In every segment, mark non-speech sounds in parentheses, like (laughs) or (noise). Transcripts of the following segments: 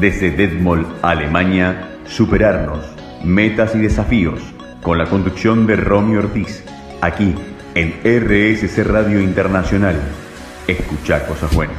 Desde Detmold, Alemania, superarnos, metas y desafíos, con la conducción de Romy Ortiz, aquí en RSC Radio Internacional. Escucha cosas buenas.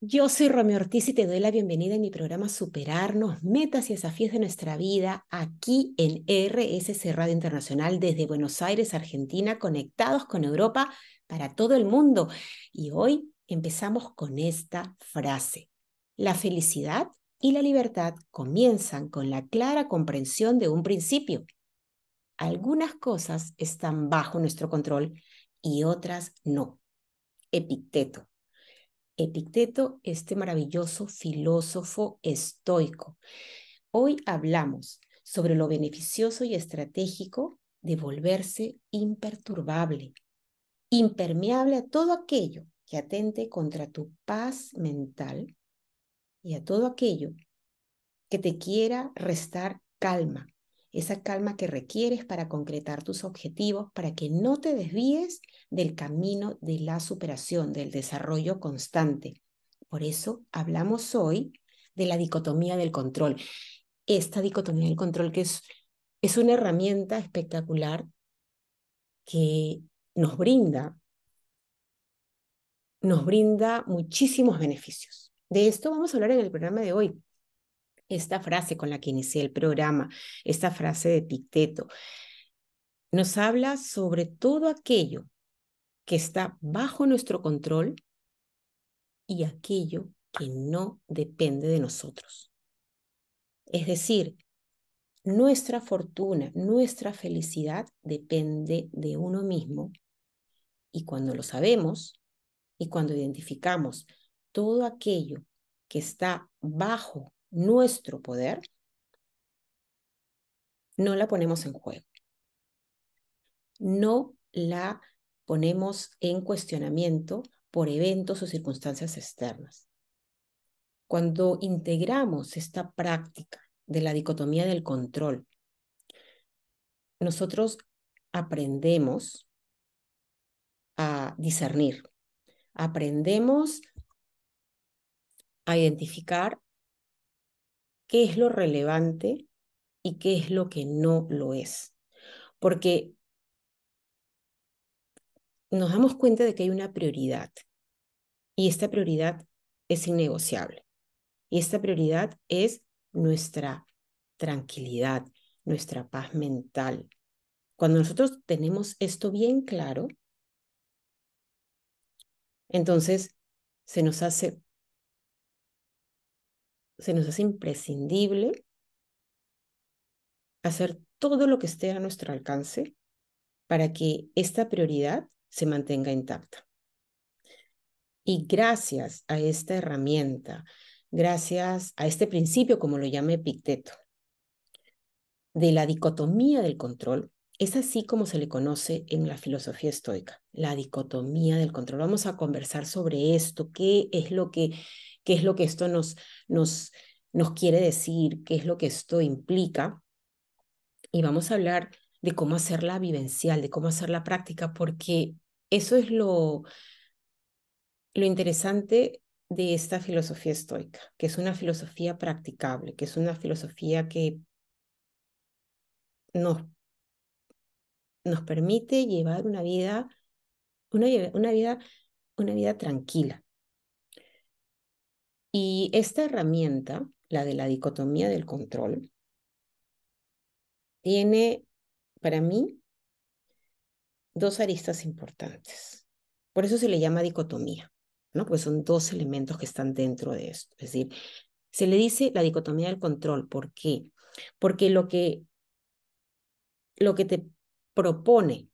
Yo soy Romy Ortiz y te doy la bienvenida en mi programa Superarnos, Metas y Desafíos de nuestra vida, aquí en RSC Radio Internacional desde Buenos Aires, Argentina, conectados con Europa para todo el mundo. Y hoy empezamos con esta frase. La felicidad y la libertad comienzan con la clara comprensión de un principio. Algunas cosas están bajo nuestro control y otras no. Epicteto. Epicteto, este maravilloso filósofo estoico. Hoy hablamos sobre lo beneficioso y estratégico de volverse imperturbable, impermeable a todo aquello que atente contra tu paz mental y a todo aquello que te quiera restar calma, esa calma que requieres para concretar tus objetivos, para que no te desvíes del camino de la superación, del desarrollo constante. Por eso hablamos hoy de la dicotomía del control. Esta dicotomía del control que es, es una herramienta espectacular que nos brinda, nos brinda muchísimos beneficios. De esto vamos a hablar en el programa de hoy. Esta frase con la que inicié el programa, esta frase de Picteto, nos habla sobre todo aquello que está bajo nuestro control y aquello que no depende de nosotros. Es decir, nuestra fortuna, nuestra felicidad depende de uno mismo y cuando lo sabemos y cuando identificamos todo aquello que está bajo nuestro poder, no la ponemos en juego. No la ponemos en cuestionamiento por eventos o circunstancias externas. Cuando integramos esta práctica de la dicotomía del control, nosotros aprendemos a discernir, aprendemos a identificar qué es lo relevante y qué es lo que no lo es. Porque nos damos cuenta de que hay una prioridad y esta prioridad es innegociable. Y esta prioridad es nuestra tranquilidad, nuestra paz mental. Cuando nosotros tenemos esto bien claro, entonces se nos hace se nos hace imprescindible hacer todo lo que esté a nuestro alcance para que esta prioridad se mantenga intacta. Y gracias a esta herramienta, gracias a este principio, como lo llama Epicteto, de la dicotomía del control, es así como se le conoce en la filosofía estoica, la dicotomía del control. Vamos a conversar sobre esto, qué es lo que qué es lo que esto nos, nos, nos quiere decir, qué es lo que esto implica. Y vamos a hablar de cómo hacerla vivencial, de cómo hacerla práctica, porque eso es lo, lo interesante de esta filosofía estoica, que es una filosofía practicable, que es una filosofía que nos, nos permite llevar una vida, una, una vida, una vida tranquila, y esta herramienta, la de la dicotomía del control, tiene para mí dos aristas importantes. Por eso se le llama dicotomía, ¿no? Pues son dos elementos que están dentro de esto. Es decir, se le dice la dicotomía del control. ¿Por qué? Porque lo que, lo que te propone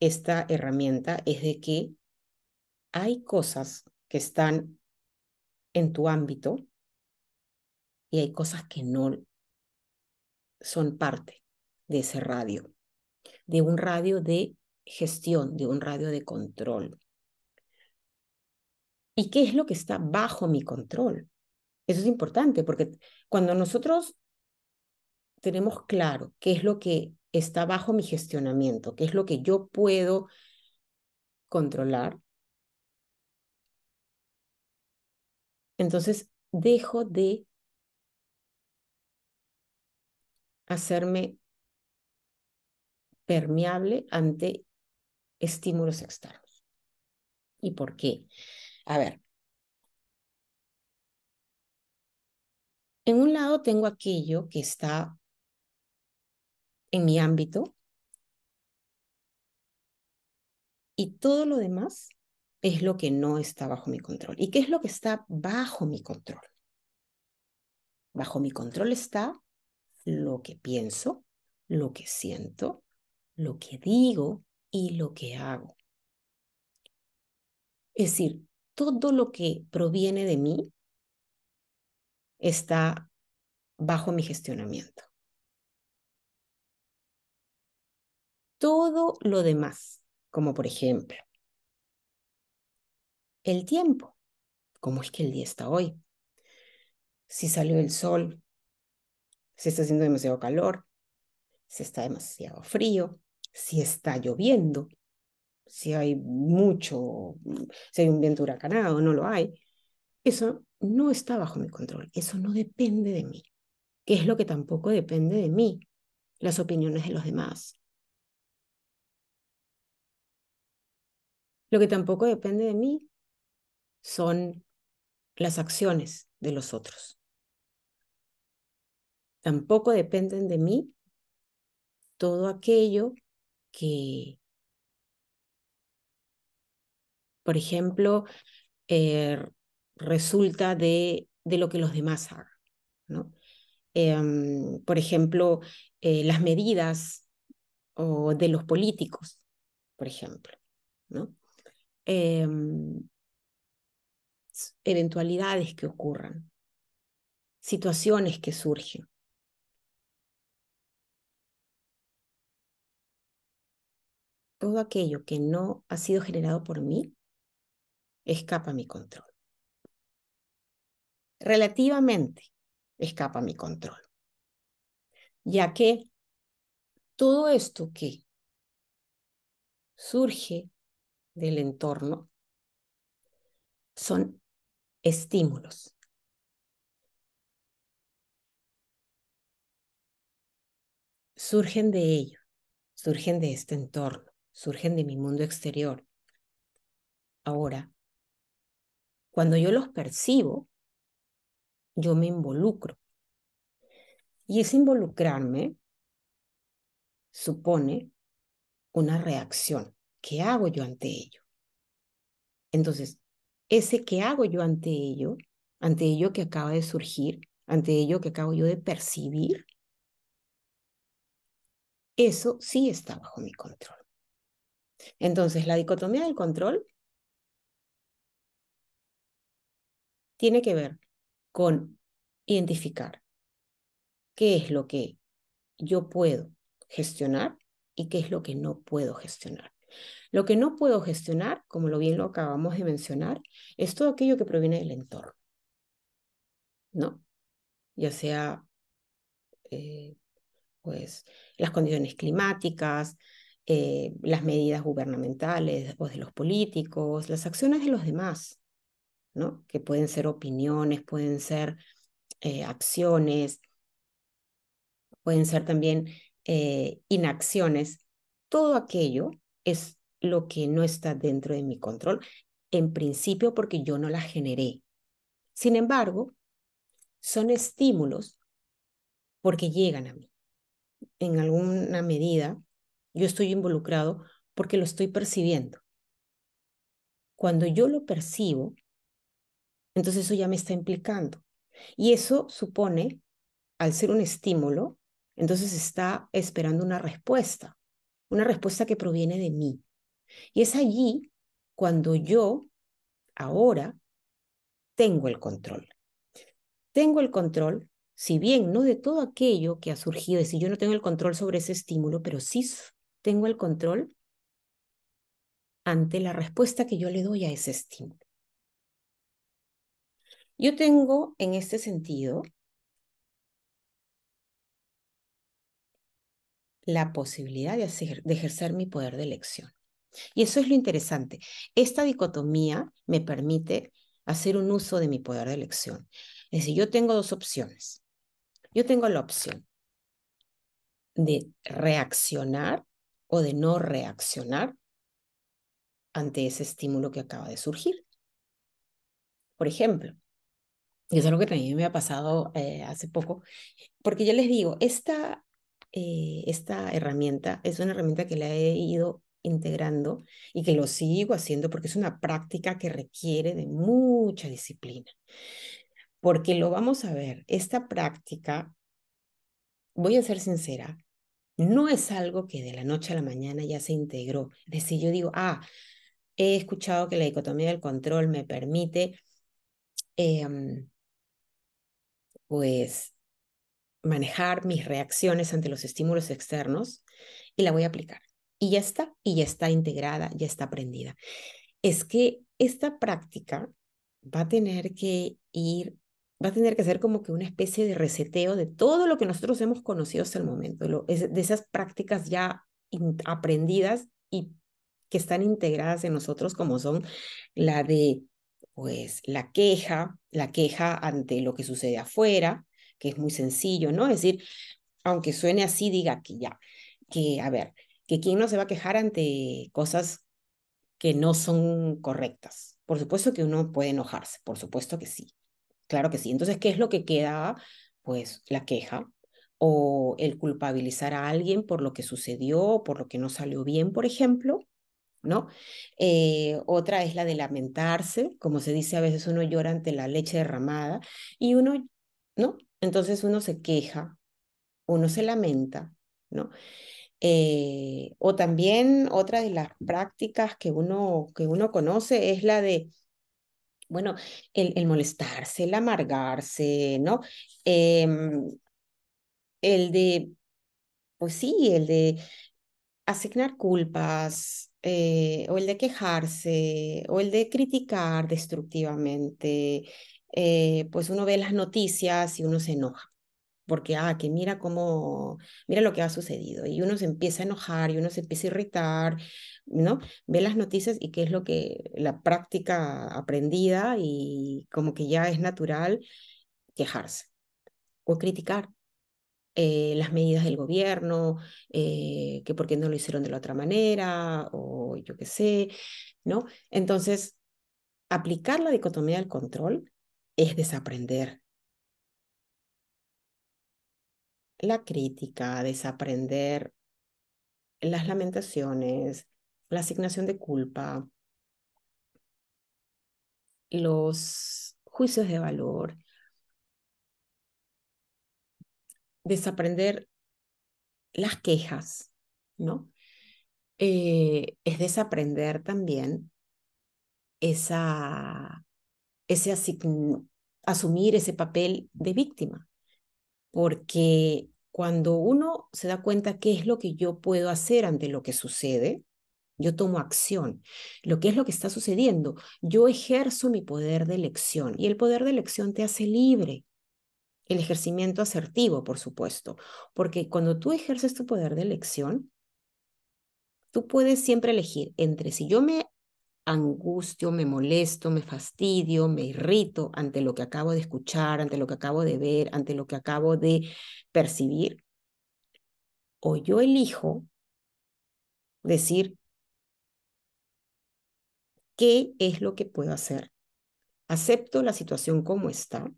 esta herramienta es de que hay cosas que están en tu ámbito y hay cosas que no son parte de ese radio, de un radio de gestión, de un radio de control. ¿Y qué es lo que está bajo mi control? Eso es importante porque cuando nosotros tenemos claro qué es lo que está bajo mi gestionamiento, qué es lo que yo puedo controlar, entonces dejo de hacerme permeable ante estímulos externos. ¿Y por qué? A ver, en un lado tengo aquello que está en mi ámbito y todo lo demás es lo que no está bajo mi control. ¿Y qué es lo que está bajo mi control? Bajo mi control está lo que pienso, lo que siento, lo que digo y lo que hago. Es decir, todo lo que proviene de mí está bajo mi gestionamiento. Todo lo demás, como por ejemplo, el tiempo, cómo es que el día está hoy, si salió el sol, si está haciendo demasiado calor, si está demasiado frío, si está lloviendo, si hay mucho, si hay un viento huracanado, no lo hay. Eso no está bajo mi control, eso no depende de mí. ¿Qué es lo que tampoco depende de mí? Las opiniones de los demás. Lo que tampoco depende de mí son las acciones de los otros. Tampoco dependen de mí todo aquello que, por ejemplo, eh, resulta de, de, lo que los demás hagan. ¿no? Em, por ejemplo, eh, las medidas o de los políticos, por ejemplo. ¿no? Em, eventualidades que ocurran, situaciones que surgen. todo aquello que no ha sido generado por mí escapa a mi control. Relativamente escapa a mi control, ya que todo esto que surge del entorno son estímulos. Surgen de ello, surgen de este entorno surgen de mi mundo exterior. Ahora, cuando yo los percibo, yo me involucro. Y ese involucrarme supone una reacción. ¿Qué hago yo ante ello? Entonces, ese que hago yo ante ello, ante ello que acaba de surgir, ante ello que acabo yo de percibir, eso sí está bajo mi control. Entonces, la dicotomía del control tiene que ver con identificar qué es lo que yo puedo gestionar y qué es lo que no puedo gestionar. Lo que no puedo gestionar, como lo bien lo acabamos de mencionar, es todo aquello que proviene del entorno, ¿no? Ya sea, eh, pues, las condiciones climáticas, eh, las medidas gubernamentales o de los políticos, las acciones de los demás, ¿no? que pueden ser opiniones, pueden ser eh, acciones, pueden ser también eh, inacciones. Todo aquello es lo que no está dentro de mi control, en principio porque yo no la generé. Sin embargo, son estímulos porque llegan a mí. En alguna medida, yo estoy involucrado porque lo estoy percibiendo. Cuando yo lo percibo, entonces eso ya me está implicando. Y eso supone, al ser un estímulo, entonces está esperando una respuesta, una respuesta que proviene de mí. Y es allí cuando yo, ahora, tengo el control. Tengo el control, si bien no de todo aquello que ha surgido, es decir, yo no tengo el control sobre ese estímulo, pero sí tengo el control ante la respuesta que yo le doy a ese estímulo. Yo tengo en este sentido la posibilidad de, hacer, de ejercer mi poder de elección. Y eso es lo interesante. Esta dicotomía me permite hacer un uso de mi poder de elección. Es decir, yo tengo dos opciones. Yo tengo la opción de reaccionar o de no reaccionar ante ese estímulo que acaba de surgir. Por ejemplo, y es algo que también me ha pasado eh, hace poco, porque ya les digo, esta, eh, esta herramienta es una herramienta que la he ido integrando y que lo sigo haciendo porque es una práctica que requiere de mucha disciplina. Porque lo vamos a ver, esta práctica, voy a ser sincera, no es algo que de la noche a la mañana ya se integró. Es decir, yo digo, ah, he escuchado que la dicotomía del control me permite, em, pues, manejar mis reacciones ante los estímulos externos y la voy a aplicar. Y ya está, y ya está integrada, ya está aprendida. Es que esta práctica va a tener que ir va a tener que ser como que una especie de reseteo de todo lo que nosotros hemos conocido hasta el momento, de esas prácticas ya aprendidas y que están integradas en nosotros, como son la de, pues, la queja, la queja ante lo que sucede afuera, que es muy sencillo, ¿no? Es decir, aunque suene así, diga que ya, que, a ver, que quién no se va a quejar ante cosas que no son correctas. Por supuesto que uno puede enojarse, por supuesto que sí. Claro que sí. Entonces, ¿qué es lo que queda? Pues la queja o el culpabilizar a alguien por lo que sucedió, por lo que no salió bien, por ejemplo, Eh, otra es la de lamentarse, como se dice a veces uno llora ante la leche derramada y uno, ¿no? Entonces uno se queja, uno se lamenta, ¿no? Eh, o también otra de las prácticas que uno, que uno conoce es la de bueno, el, molestarse, el amargarse, ¿no? Em, el de, pues sí, el de asignar culpas, eh, o el de quejarse, o el de criticar destructivamente, eh, pues uno ve las noticias y uno se enoja porque, ah, que mira cómo, mira lo que ha sucedido, y uno se empieza a enojar, y uno se empieza a irritar, ¿no? Ve las noticias y qué es lo que, la práctica aprendida y como que ya es natural quejarse o criticar. Eh, las medidas del gobierno, eh, que por qué no lo hicieron de la otra manera, o yo qué sé, ¿no? Entonces, aplicar la dicotomía del control es desaprender la crítica, desaprender las lamentaciones, la asignación de culpa, los juicios de valor, desaprender las quejas, ¿no? Eh, es desaprender también esa, ese asumir ese papel de víctima, porque cuando uno se da cuenta qué es lo que yo puedo hacer ante lo que sucede, yo tomo acción. Lo que es lo que está sucediendo, yo ejerzo mi poder de elección y el poder de elección te hace libre. El ejercimiento asertivo, por supuesto, porque cuando tú ejerces tu poder de elección, tú puedes siempre elegir entre si yo me angustio, me molesto, me fastidio, me irrito ante lo que acabo de escuchar, ante lo que acabo de ver, ante lo que acabo de percibir. O yo elijo decir, ¿qué es lo que puedo hacer? Acepto la situación como está.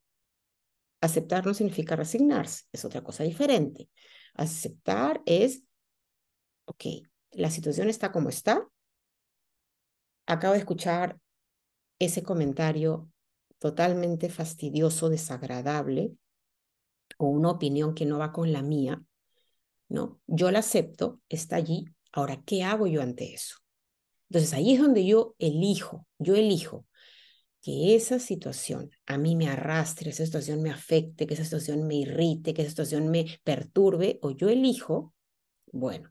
Aceptar no significa resignarse, es otra cosa diferente. Aceptar es, ok, la situación está como está, acabo de escuchar ese comentario totalmente fastidioso, desagradable, o una opinión que no va con la mía, ¿no? Yo la acepto, está allí, ahora, ¿qué hago yo ante eso? Entonces ahí es donde yo elijo, yo elijo que esa situación a mí me arrastre, esa situación me afecte, que esa situación me irrite, que esa situación me perturbe, o yo elijo, bueno,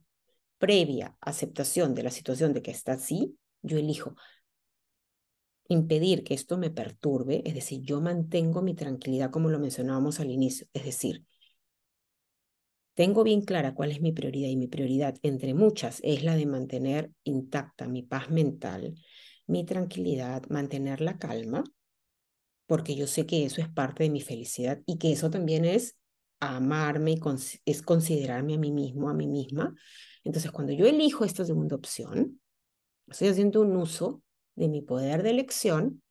previa aceptación de la situación de que está así, yo elijo impedir que esto me perturbe, es decir, yo mantengo mi tranquilidad como lo mencionábamos al inicio, es decir, tengo bien clara cuál es mi prioridad y mi prioridad entre muchas es la de mantener intacta mi paz mental, mi tranquilidad, mantener la calma, porque yo sé que eso es parte de mi felicidad y que eso también es amarme y es considerarme a mí mismo, a mí misma. Entonces, cuando yo elijo esta segunda opción, estoy haciendo un uso de mi poder de elección,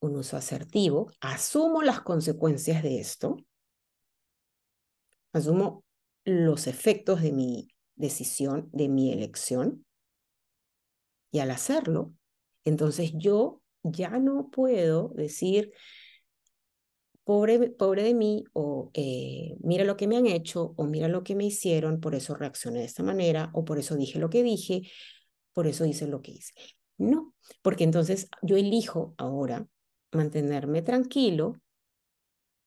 un uso asertivo, asumo las consecuencias de esto, asumo los efectos de mi decisión, de mi elección, y al hacerlo, entonces yo ya no puedo decir, pobre, pobre de mí, o eh, mira lo que me han hecho, o mira lo que me hicieron, por eso reaccioné de esta manera, o por eso dije lo que dije, por eso hice lo que hice. No, porque entonces yo elijo ahora mantenerme tranquilo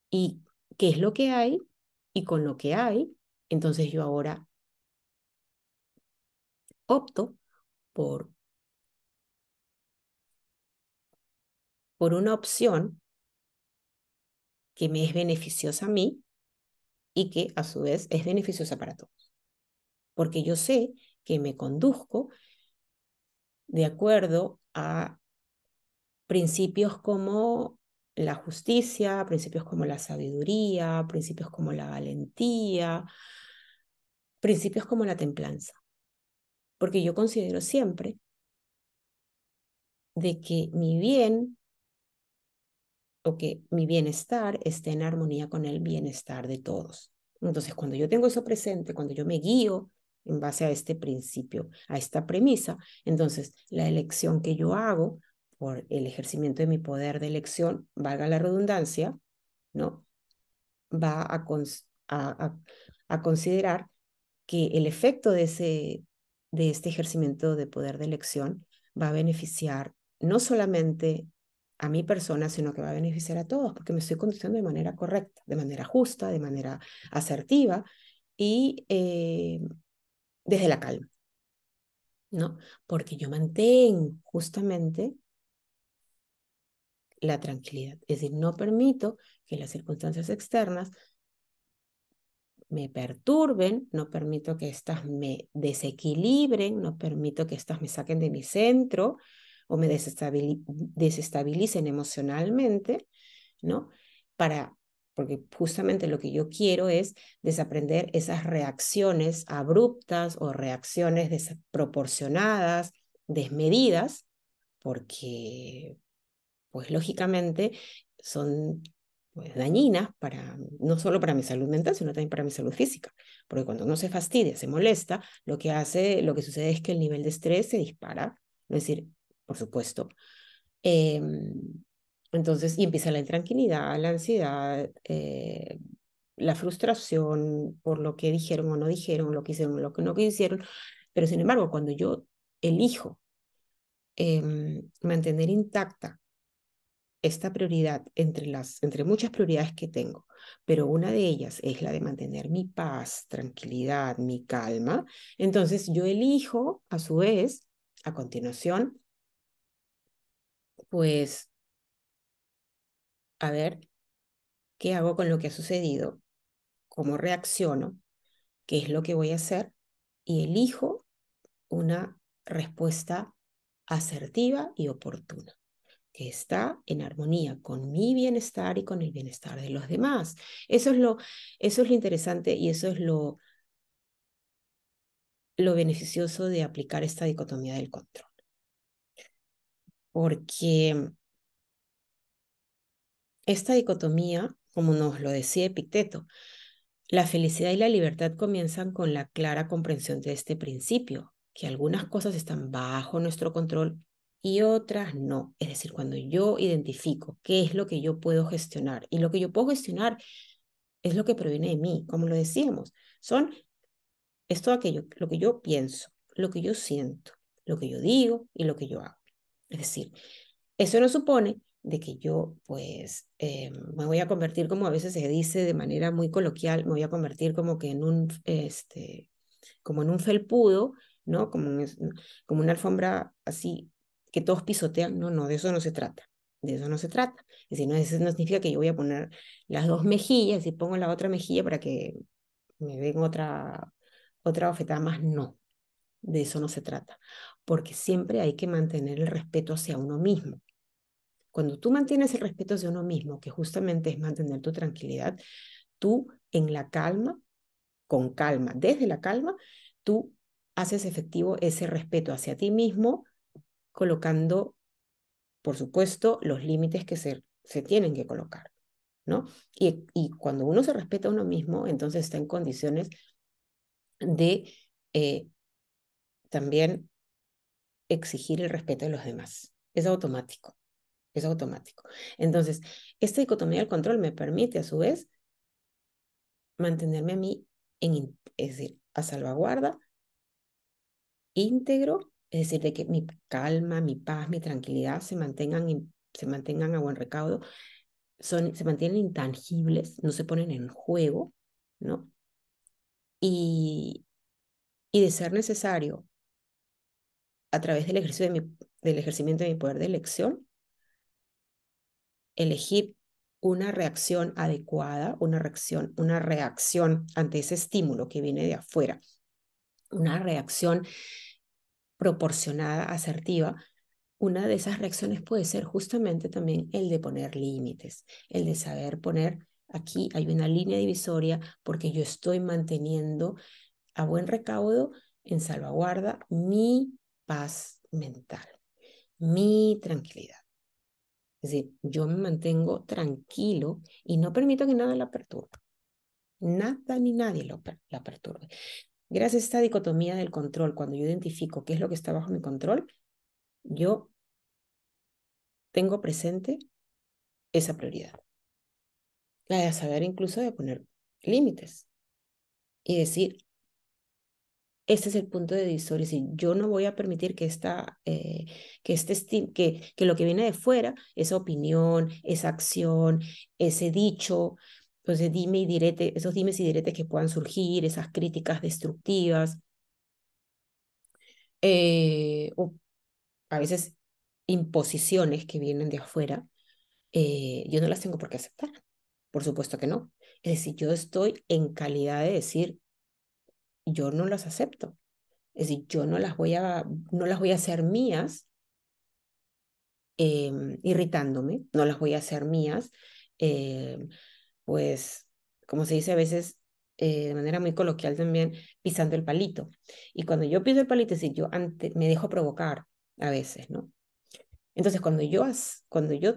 y qué es lo que hay y con lo que hay, entonces yo ahora opto por por una opción que me es beneficiosa a mí y que a su vez es beneficiosa para todos. Porque yo sé que me conduzco de acuerdo a principios como la justicia, principios como la sabiduría, principios como la valentía, principios como la templanza. Porque yo considero siempre de que mi bien o que mi bienestar esté en armonía con el bienestar de todos. Entonces, cuando yo tengo eso presente, cuando yo me guío en base a este principio, a esta premisa, entonces la elección que yo hago por el ejercimiento de mi poder de elección, valga la redundancia, ¿no? Va a, considerar que el efecto de, ese, de este ejercimiento de poder de elección va a beneficiar no solamente a mi persona, sino que va a beneficiar a todos, porque me estoy conduciendo de manera correcta, de manera justa, de manera asertiva y eh, desde la calma, ¿no? Porque yo mantengo justamente la tranquilidad, es decir, no permito que las circunstancias externas me perturben, no permito que éstas me desequilibren, no permito que éstas me saquen de mi centro, o me desestabilicen emocionalmente, ¿no? Para, porque justamente lo que yo quiero es desaprender esas reacciones abruptas o reacciones desproporcionadas, desmedidas, porque, pues lógicamente, son pues, dañinas para, no solo para mi salud mental, sino también para mi salud física. Porque cuando uno se fastidia, se molesta, lo que hace, lo que sucede es que el nivel de estrés se dispara. Es decir, por supuesto. Em, entonces, y empieza la intranquilidad, la ansiedad, eh, la frustración por lo que dijeron o no dijeron, lo que hicieron lo que no hicieron. Pero sin embargo, cuando yo elijo em, mantener intacta esta prioridad entre, las, entre muchas prioridades que tengo, pero una de ellas es la de mantener mi paz, tranquilidad, mi calma, entonces yo elijo a su vez, a continuación, pues, a ver, ¿qué hago con lo que ha sucedido? ¿Cómo reacciono? ¿Qué es lo que voy a hacer? Y elijo una respuesta asertiva y oportuna que está en armonía con mi bienestar y con el bienestar de los demás. Eso es lo, eso es lo interesante y eso es lo, lo beneficioso de aplicar esta dicotomía del control porque esta dicotomía, como nos lo decía Epicteto, la felicidad y la libertad comienzan con la clara comprensión de este principio, que algunas cosas están bajo nuestro control y otras no. Es decir, cuando yo identifico qué es lo que yo puedo gestionar y lo que yo puedo gestionar es lo que proviene de mí, como lo decíamos, son es todo aquello, lo que yo pienso, lo que yo siento, lo que yo digo y lo que yo hago. Es decir, eso no supone de que yo pues eh, me voy a convertir como a veces se dice de manera muy coloquial, me voy a convertir como que en un, este, como en un felpudo, ¿no? Como, como una alfombra así que todos pisotean, no, no, de eso no se trata, de eso no se trata. Es decir, no, eso no significa que yo voy a poner las dos mejillas y pongo la otra mejilla para que me den otra, otra bofetada más, no de eso no se trata, porque siempre hay que mantener el respeto hacia uno mismo. Cuando tú mantienes el respeto hacia uno mismo, que justamente es mantener tu tranquilidad, tú en la calma, con calma, desde la calma, tú haces efectivo ese respeto hacia ti mismo, colocando, por supuesto, los límites que se, se tienen que colocar, ¿no? Y, cuando uno se respeta a uno mismo, entonces está en condiciones de eh, también exigir el respeto de los demás. Es automático, es automático. Entonces, esta dicotomía del control me permite a su vez mantenerme a mí, en, es decir, a salvaguarda, íntegro, es decir, de que mi calma, mi paz, mi tranquilidad se mantengan, se mantengan a buen recaudo, son, se mantienen intangibles, no se ponen en juego, ¿no? Y, y de ser necesario, a través del, ejercicio de mi, del ejercimiento de mi poder de elección, elegir una reacción adecuada, una reacción, una reacción ante ese estímulo que viene de afuera, una reacción proporcionada, asertiva, una de esas reacciones puede ser justamente también el de poner límites, el de saber poner, aquí hay una línea divisoria porque yo estoy manteniendo a buen recaudo, en salvaguarda, mi paz mental, mi tranquilidad. Es decir, yo me mantengo tranquilo y no permito que nada la perturbe. Nada ni nadie lo, la perturbe. Gracias a esta dicotomía del control, cuando yo identifico qué es lo que está bajo mi control, yo tengo presente esa prioridad. La de saber incluso de poner límites y decir, este es el punto de divisoria. Si yo no voy a permitir que, esta, eh, que, este que, que lo que viene de fuera, esa opinión, esa acción, ese dicho, pues dime y direte, esos dimes y diretes que puedan surgir, esas críticas destructivas, eh, o a veces imposiciones que vienen de afuera, eh, yo no las tengo por qué aceptar. Por supuesto que no. Es decir, yo estoy en calidad de decir, yo no las acepto. Es decir, yo no las voy a, no las voy a hacer mías em, irritándome, no las voy a hacer mías, em, pues, como se dice a veces eh, de manera muy coloquial también, pisando el palito. Y cuando yo piso el palito, es decir, yo ante, me dejo provocar a veces, ¿no? Entonces, cuando yo, cuando yo,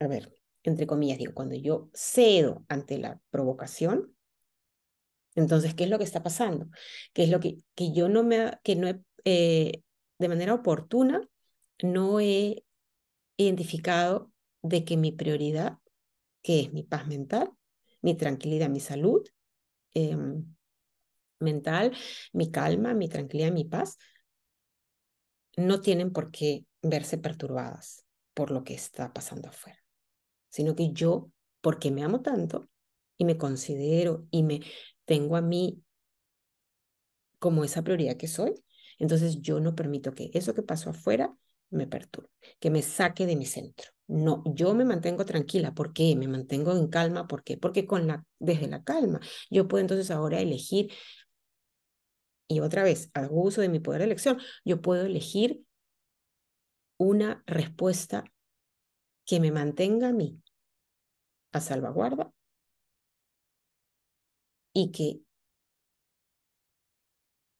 a ver, entre comillas, digo, cuando yo cedo ante la provocación, entonces, ¿qué es lo que está pasando? ¿Qué es lo que, que yo no me, que no eh, de manera oportuna, no he identificado de que mi prioridad, que es mi paz mental, mi tranquilidad, mi salud em, mental, mi calma, mi tranquilidad, mi paz, no tienen por qué verse perturbadas por lo que está pasando afuera, sino que yo, porque me amo tanto y me considero y me tengo a mí como esa prioridad que soy, entonces yo no permito que eso que pasó afuera me perturbe, que me saque de mi centro. No, yo me mantengo tranquila. ¿Por qué? Me mantengo en calma. ¿Por qué? Porque con la, desde la calma yo puedo entonces ahora elegir, y otra vez, hago uso de mi poder de elección, yo puedo elegir una respuesta que me mantenga a mí a salvaguarda y que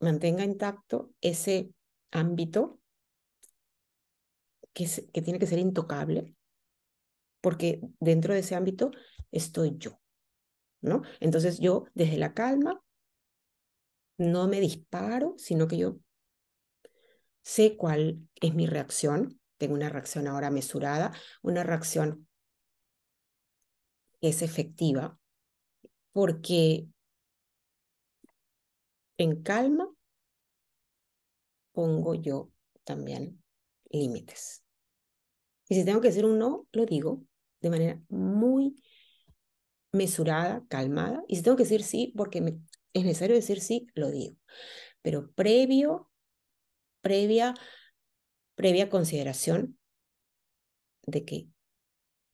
mantenga intacto ese ámbito que, que tiene que ser intocable, porque dentro de ese ámbito estoy yo, ¿no? Entonces yo desde la calma no me disparo, sino que yo sé cuál es mi reacción, tengo una reacción ahora mesurada, una reacción que es efectiva, porque en calma pongo yo también límites. Y si tengo que decir un no, lo digo de manera muy mesurada, calmada. Y si tengo que decir sí, porque es necesario decir sí, lo digo. Pero previo, previa, previa consideración de que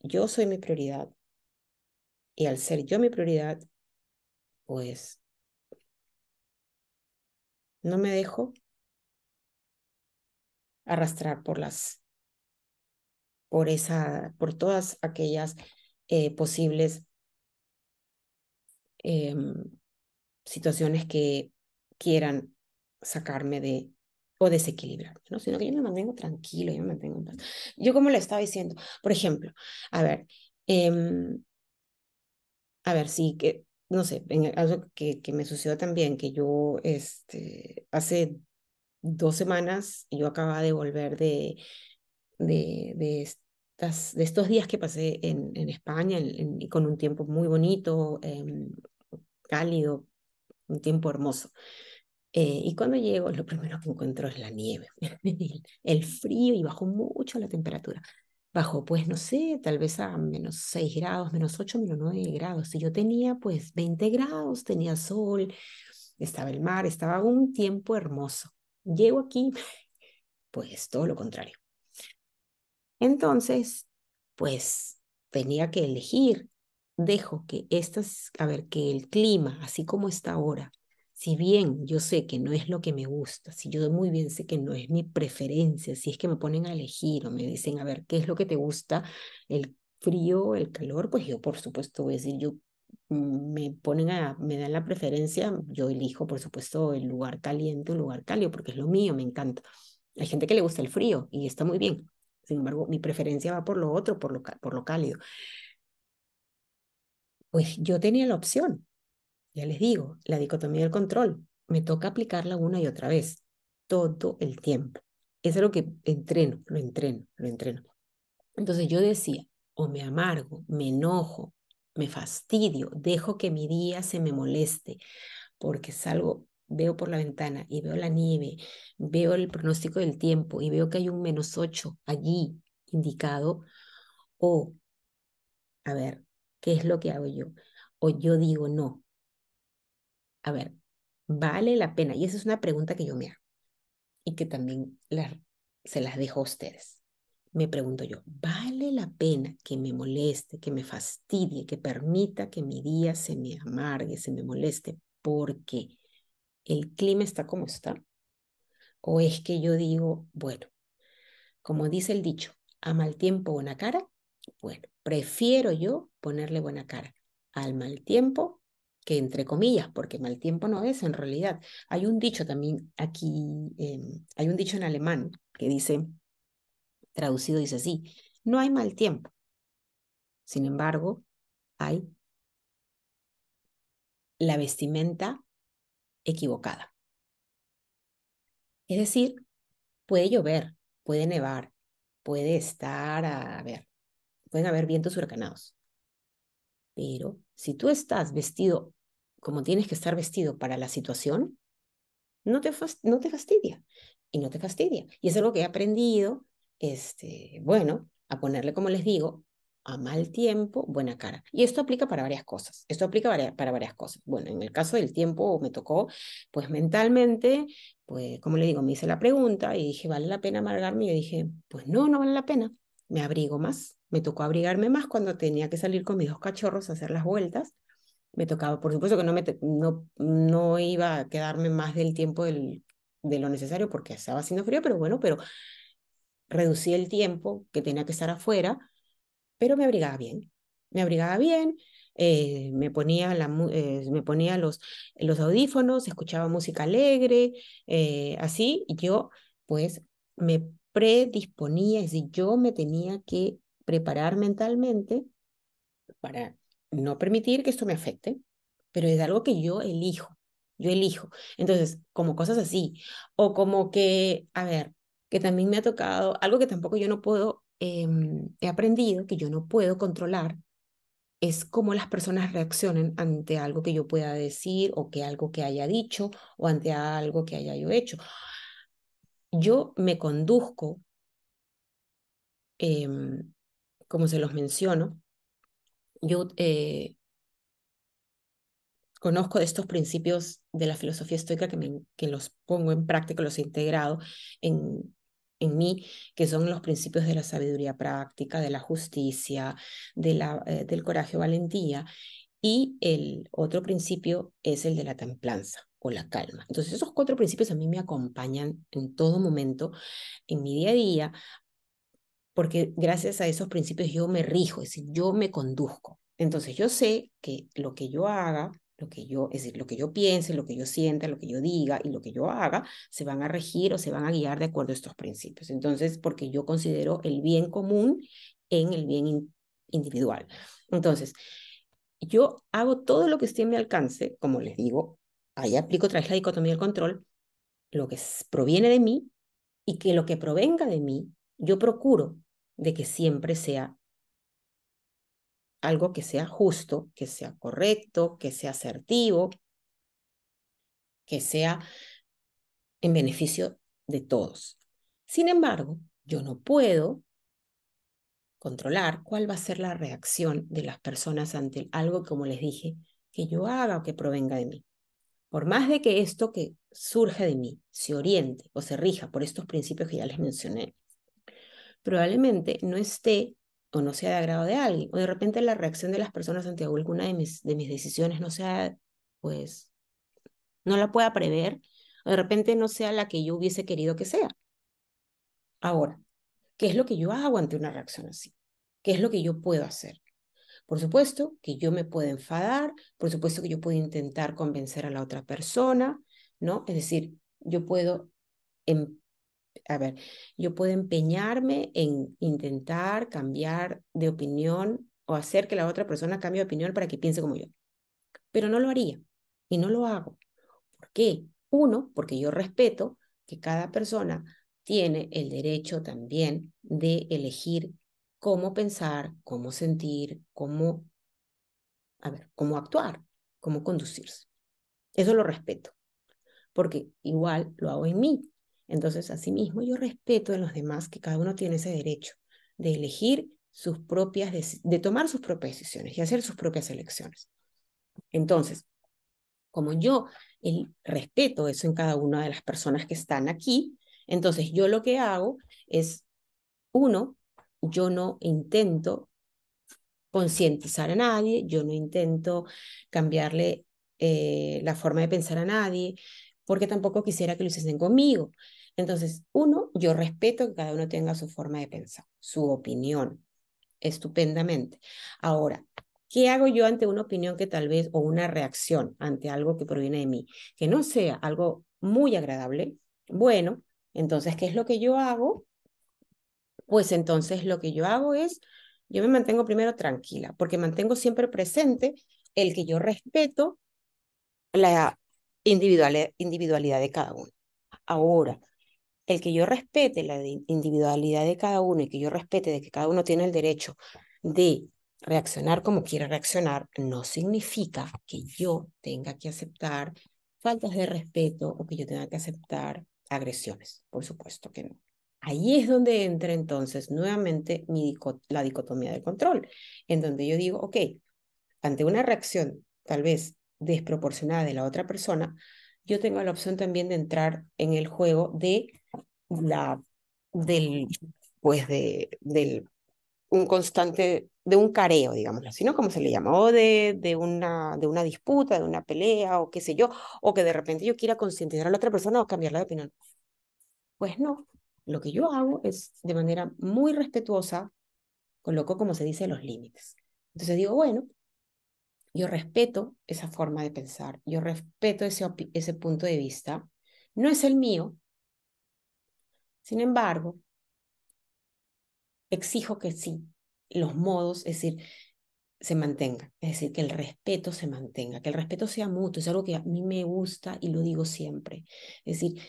yo soy mi prioridad y al ser yo mi prioridad, pues no me dejo arrastrar por las por, esa, por todas aquellas eh, posibles em, situaciones que quieran sacarme de o desequilibrar, ¿no? sino que yo me mantengo tranquilo, yo me mantengo en paz. Yo como le estaba diciendo, por ejemplo, a ver, em, a ver, sí, que, no sé, en algo que, que me sucedió también, que yo, este, hace dos semanas, yo acababa de volver de, de, de, estas, de estos días que pasé en, en España, en, con un tiempo muy bonito, em, cálido, un tiempo hermoso. Eh, y cuando llego, lo primero que encuentro es la nieve, (laughs) el frío y bajó mucho la temperatura. Bajó, pues, no sé, tal vez a menos 6 grados, menos 8, menos 9 grados. Y yo tenía, pues, 20 grados, tenía sol, estaba el mar, estaba un tiempo hermoso. Llego aquí, (laughs) pues, todo lo contrario. Entonces, pues, tenía que elegir. Dejo que estas, a ver, que el clima, así como está ahora, si bien yo sé que no es lo que me gusta, si yo muy bien sé que no es mi preferencia, si es que me ponen a elegir o me dicen, a ver, ¿qué es lo que te gusta? El frío, el calor, pues yo por supuesto voy a decir, yo mm, me ponen a, me dan la preferencia, yo elijo por supuesto el lugar caliente, un lugar cálido, porque es lo mío, me encanta. Hay gente que le gusta el frío y está muy bien. Sin embargo, mi preferencia va por lo otro, por lo, por lo cálido. Pues yo tenía la opción, ya les digo, la dicotomía del control. Me toca aplicarla una y otra vez, todo el tiempo. Eso es lo que entreno, lo entreno, lo entreno. Entonces yo decía, o me amargo, me enojo, me fastidio, dejo que mi día se me moleste, porque salgo, veo por la ventana y veo la nieve, veo el pronóstico del tiempo y veo que hay un menos ocho allí indicado, o, a ver, ¿qué es lo que hago yo? O yo digo, no, a ver, ¿vale la pena? Y esa es una pregunta que yo me hago y que también se las dejo a ustedes. Me pregunto yo, ¿vale la pena que me moleste, que me fastidie, que permita que mi día se me amargue, se me moleste porque el clima está como está? ¿O es que yo digo, bueno, como dice el dicho, a mal tiempo buena cara? Bueno, prefiero yo ponerle buena cara al mal tiempo que entre comillas, porque mal tiempo no es en realidad. Hay un dicho también aquí, em, hay un dicho en alemán que dice, traducido dice así, no hay mal tiempo. Sin embargo, hay la vestimenta equivocada. Es decir, puede llover, puede nevar, puede estar, a, a ver, pueden haber vientos huracanados, pero si tú estás vestido como tienes que estar vestido para la situación, no te, no te fastidia. Y no te fastidia. Y es algo que he aprendido, este, bueno, a ponerle, como les digo, a mal tiempo, buena cara. Y esto aplica para varias cosas. Esto aplica para varias cosas. Bueno, en el caso del tiempo me tocó, pues mentalmente, pues como le digo, me hice la pregunta y dije, ¿vale la pena amargarme? Y yo dije, pues no, no vale la pena. Me abrigo más. Me tocó abrigarme más cuando tenía que salir con mis dos cachorros a hacer las vueltas. Me tocaba, por supuesto que no, me no, no iba a quedarme más del tiempo del, de lo necesario porque estaba haciendo frío, pero bueno, pero reducí el tiempo que tenía que estar afuera, pero me abrigaba bien. Me abrigaba bien, eh, me ponía, la, eh, me ponía los, los audífonos, escuchaba música alegre, eh, así, yo pues me predisponía, es decir, yo me tenía que preparar mentalmente para no permitir que esto me afecte, pero es algo que yo elijo, yo elijo. Entonces, como cosas así, o como que, a ver, que también me ha tocado, algo que tampoco yo no puedo, em, he aprendido que yo no puedo controlar, es cómo las personas reaccionen ante algo que yo pueda decir o que algo que haya dicho o ante algo que haya yo hecho. Yo me conduzco em, como se los menciono, yo eh, conozco de estos principios de la filosofía estoica que, me, que los pongo en práctica, los he integrado en, en mí, que son los principios de la sabiduría práctica, de la justicia, de la, eh, del coraje o valentía. Y el otro principio es el de la templanza o la calma. Entonces, esos cuatro principios a mí me acompañan en todo momento, en mi día a día, porque gracias a esos principios yo me rijo, es decir, yo me conduzco. Entonces yo sé que lo que yo haga, lo que yo, es decir, lo que yo piense, lo que yo sienta, lo que yo diga y lo que yo haga, se van a regir o se van a guiar de acuerdo a estos principios. Entonces, porque yo considero el bien común en el bien individual. Entonces, yo hago todo lo que esté en mi alcance, como les digo, ahí aplico otra vez la dicotomía del control, lo que proviene de mí y que lo que provenga de mí, yo procuro de que siempre sea algo que sea justo, que sea correcto, que sea asertivo, que sea en beneficio de todos. Sin embargo, yo no puedo controlar cuál va a ser la reacción de las personas ante algo, como les dije, que yo haga o que provenga de mí. Por más de que esto que surge de mí se oriente o se rija por estos principios que ya les mencioné, probablemente no esté o no sea de agrado de alguien, o de repente la reacción de las personas ante alguna de mis, de mis decisiones no sea, pues, no la pueda prever, o de repente no sea la que yo hubiese querido que sea. Ahora, ¿qué es lo que yo hago ante una reacción así? ¿Qué es lo que yo puedo hacer? Por supuesto que yo me puedo enfadar, por supuesto que yo puedo intentar convencer a la otra persona, ¿no? Es decir, yo puedo em, a ver, yo puedo empeñarme en intentar cambiar de opinión o hacer que la otra persona cambie de opinión para que piense como yo, pero no lo haría y no lo hago. ¿Por qué? Uno, porque yo respeto que cada persona tiene el derecho también de elegir cómo pensar, cómo sentir, cómo, a ver, cómo actuar, cómo conducirse. Eso lo respeto, porque igual lo hago en mí. Entonces, asimismo, yo respeto en los demás que cada uno tiene ese derecho de elegir sus propias, de tomar sus propias decisiones y hacer sus propias elecciones. Entonces, como yo el, respeto eso en cada una de las personas que están aquí, entonces yo lo que hago es, uno, yo no intento concientizar a nadie, yo no intento cambiarle eh, la forma de pensar a nadie, porque tampoco quisiera que lo hiciesen conmigo. Entonces, uno, yo respeto que cada uno tenga su forma de pensar, su opinión, estupendamente. Ahora, ¿qué hago yo ante una opinión que tal vez, o una reacción ante algo que proviene de mí, que no sea algo muy agradable? Bueno, entonces, ¿qué es lo que yo hago? Pues entonces lo que yo hago es, yo me mantengo primero tranquila, porque mantengo siempre presente el que yo respeto la individualidad de cada uno. Ahora, el que yo respete la individualidad de cada uno y que yo respete de que cada uno tiene el derecho de reaccionar como quiera reaccionar, no significa que yo tenga que aceptar faltas de respeto o que yo tenga que aceptar agresiones. Por supuesto que no. Ahí es donde entra entonces nuevamente mi la dicotomía del control, en donde yo digo, ok, ante una reacción tal vez desproporcionada de la otra persona, yo tengo la opción también de entrar en el juego de la del pues de del un constante de un careo, digamos así, ¿no? Como se le llama, o de, de, una, de una disputa, de una pelea, o qué sé yo, o que de repente yo quiera concientizar a la otra persona o cambiarla de opinión. Pues no, lo que yo hago es de manera muy respetuosa, coloco como se dice los límites. Entonces digo, bueno, yo respeto esa forma de pensar, yo respeto ese, ese punto de vista, no es el mío, sin embargo, exijo que sí, los modos, es decir, se mantengan, es decir, que el respeto se mantenga, que el respeto sea mutuo, es algo que a mí me gusta y lo digo siempre. Es decir,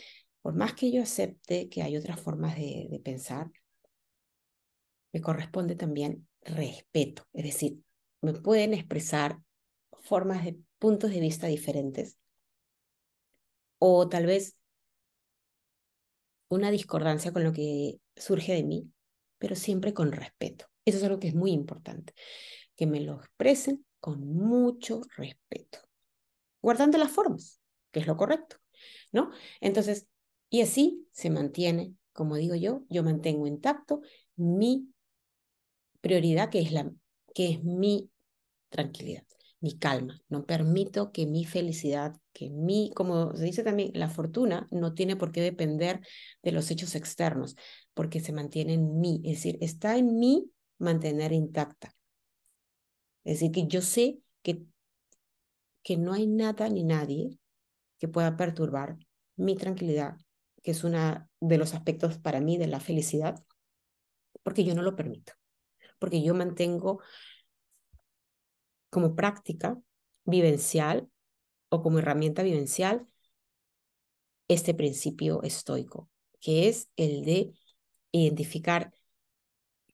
por más que yo acepte que hay otras formas de, de pensar, me corresponde también respeto, es decir, me pueden expresar formas de puntos de vista diferentes. O tal vez una discordancia con lo que surge de mí, pero siempre con respeto. Eso es algo que es muy importante, que me lo expresen con mucho respeto, guardando las formas, que es lo correcto, ¿no? Entonces, y así se mantiene, como digo yo, yo mantengo intacto mi prioridad, que es, la, que es mi tranquilidad mi calma, no permito que mi felicidad, que mi, como se dice también, la fortuna no tiene por qué depender de los hechos externos, porque se mantiene en mí, es decir, está en mí mantener intacta. Es decir, que yo sé que, que no hay nada ni nadie que pueda perturbar mi tranquilidad, que es uno de los aspectos para mí de la felicidad, porque yo no lo permito, porque yo mantengo como práctica vivencial o como herramienta vivencial este principio estoico, que es el de identificar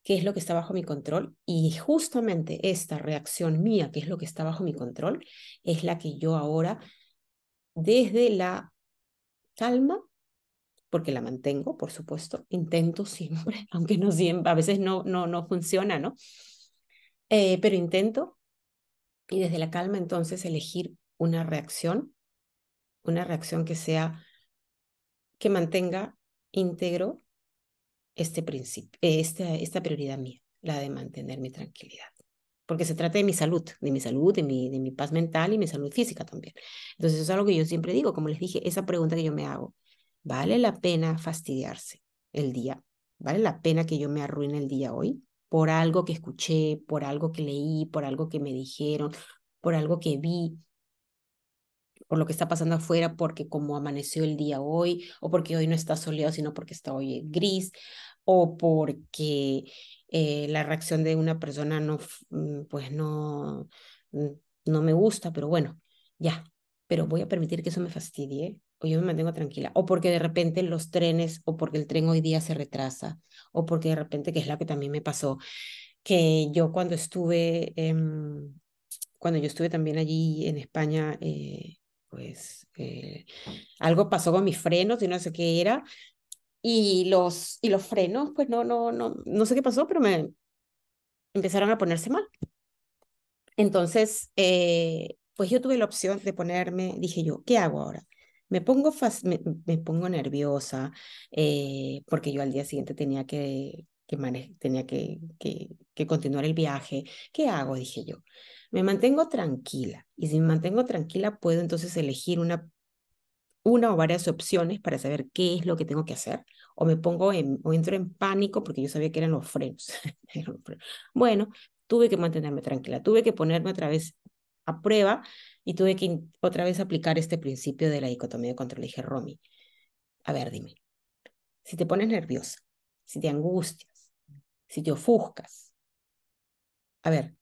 qué es lo que está bajo mi control y justamente esta reacción mía, que es lo que está bajo mi control, es la que yo ahora desde la calma, porque la mantengo, por supuesto, intento siempre, (laughs) aunque no siempre, a veces no, no, no funciona, ¿no? Eh, pero intento y desde la calma entonces elegir una reacción, una reacción que sea, que mantenga íntegro este principio, esta, esta prioridad mía, la de mantener mi tranquilidad. Porque se trata de mi salud, de mi salud, de mi, de mi paz mental y mi salud física también. Entonces, eso es algo que yo siempre digo, como les dije, esa pregunta que yo me hago, ¿vale la pena fastidiarse el día? ¿Vale la pena que yo me arruine el día hoy? Por algo que escuché, por algo que leí, por algo que me dijeron, por algo que vi, por lo que está pasando afuera, porque como amaneció el día hoy, o porque hoy no está soleado, sino porque está hoy gris, o porque eh, la reacción de una persona no, mm, pues no, mm, no me gusta, pero bueno, ya, pero voy a permitir que eso me fastidie, o yo me mantengo tranquila, o porque de repente los trenes, o porque el tren hoy día se retrasa, o porque de repente, que es la que también me pasó, que yo cuando estuve, cuando yo estuve también allí en España, eh, pues eh, algo pasó con mis frenos y no sé qué era. Y los, y los frenos, pues no, no, no, no sé qué pasó, pero me empezaron a ponerse mal. Entonces, eh, pues yo tuve la opción de ponerme, dije yo, ¿qué hago ahora? Me pongo, me, pongo nerviosa eh, porque yo al día siguiente tenía que, tenía que, que continuar el viaje. ¿Qué hago? Dije yo me mantengo tranquila y si me mantengo tranquila puedo entonces elegir una, una o varias opciones para saber qué es lo que tengo que hacer o me pongo en, o entro en pánico porque yo sabía que eran los frenos. (laughs) bueno, tuve que mantenerme tranquila, tuve que ponerme otra vez a prueba y tuve que otra vez aplicar este principio de la dicotomía de control. Dije, Romy, a ver, dime, si te pones nerviosa, si te angustias, si te ofuscas, a ver,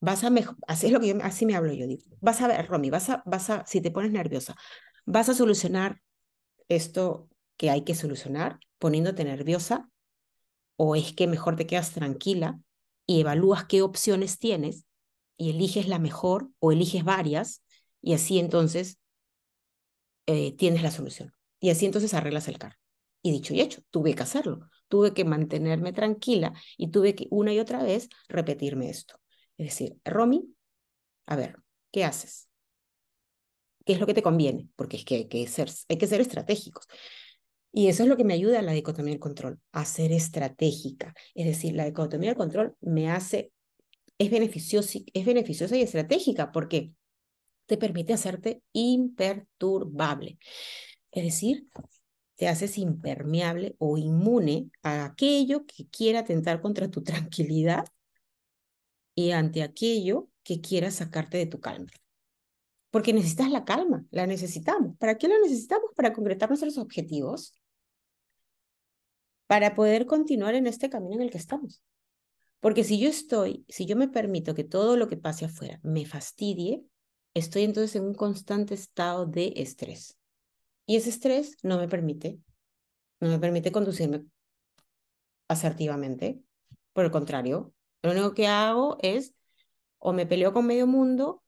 vas a así es lo que así me hablo yo, digo, vas a ver, Romy, vas a, vas a, si te pones nerviosa, vas a solucionar esto que hay que solucionar poniéndote nerviosa, o es que mejor te quedas tranquila y evalúas qué opciones tienes y eliges la mejor o eliges varias y así entonces eh, tienes la solución. Y así entonces arreglas el carro. Y dicho y hecho, tuve que hacerlo. Tuve que mantenerme tranquila y tuve que una y otra vez repetirme esto. Es decir, Romy, a ver, ¿qué haces? ¿Qué es lo que te conviene? Porque es que hay que ser, hay que ser estratégicos. Y eso es lo que me ayuda a la dicotomía del control, a ser estratégica. Es decir, la dicotomía del control me hace, es, beneficiosa, es beneficiosa y estratégica porque te permite hacerte imperturbable. Es decir, te haces impermeable o inmune a aquello que quiera atentar contra tu (laughs) tranquilidad ante aquello que quieras sacarte de tu calma. Porque necesitas la calma, la necesitamos. ¿Para qué la necesitamos? Para concretar nuestros objetivos, para poder continuar en este camino en el que estamos. Porque si yo estoy, si yo me permito que todo lo que pase afuera me fastidie, estoy entonces en un constante estado de estrés. Y ese estrés no me permite, no me permite conducirme asertivamente. Por el contrario, lo único que hago es o me peleo con medio mundo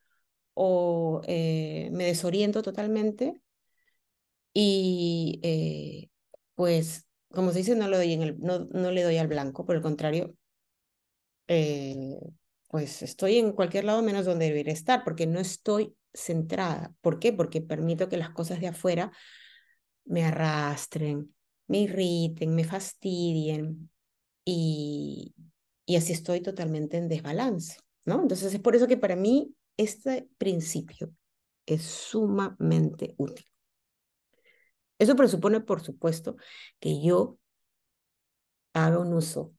o eh, me desoriento totalmente y eh, pues, como se dice, no, lo doy en el, no, no le doy al blanco, por el contrario, eh, pues estoy en cualquier lado menos donde debería estar, porque no estoy centrada. ¿Por qué? Porque permito que las cosas de afuera me arrastren, me irriten, me fastidien y, y así estoy totalmente en desbalance, ¿no? Entonces es por eso que para mí este principio es sumamente útil. Eso presupone, por supuesto, que yo haga un uso,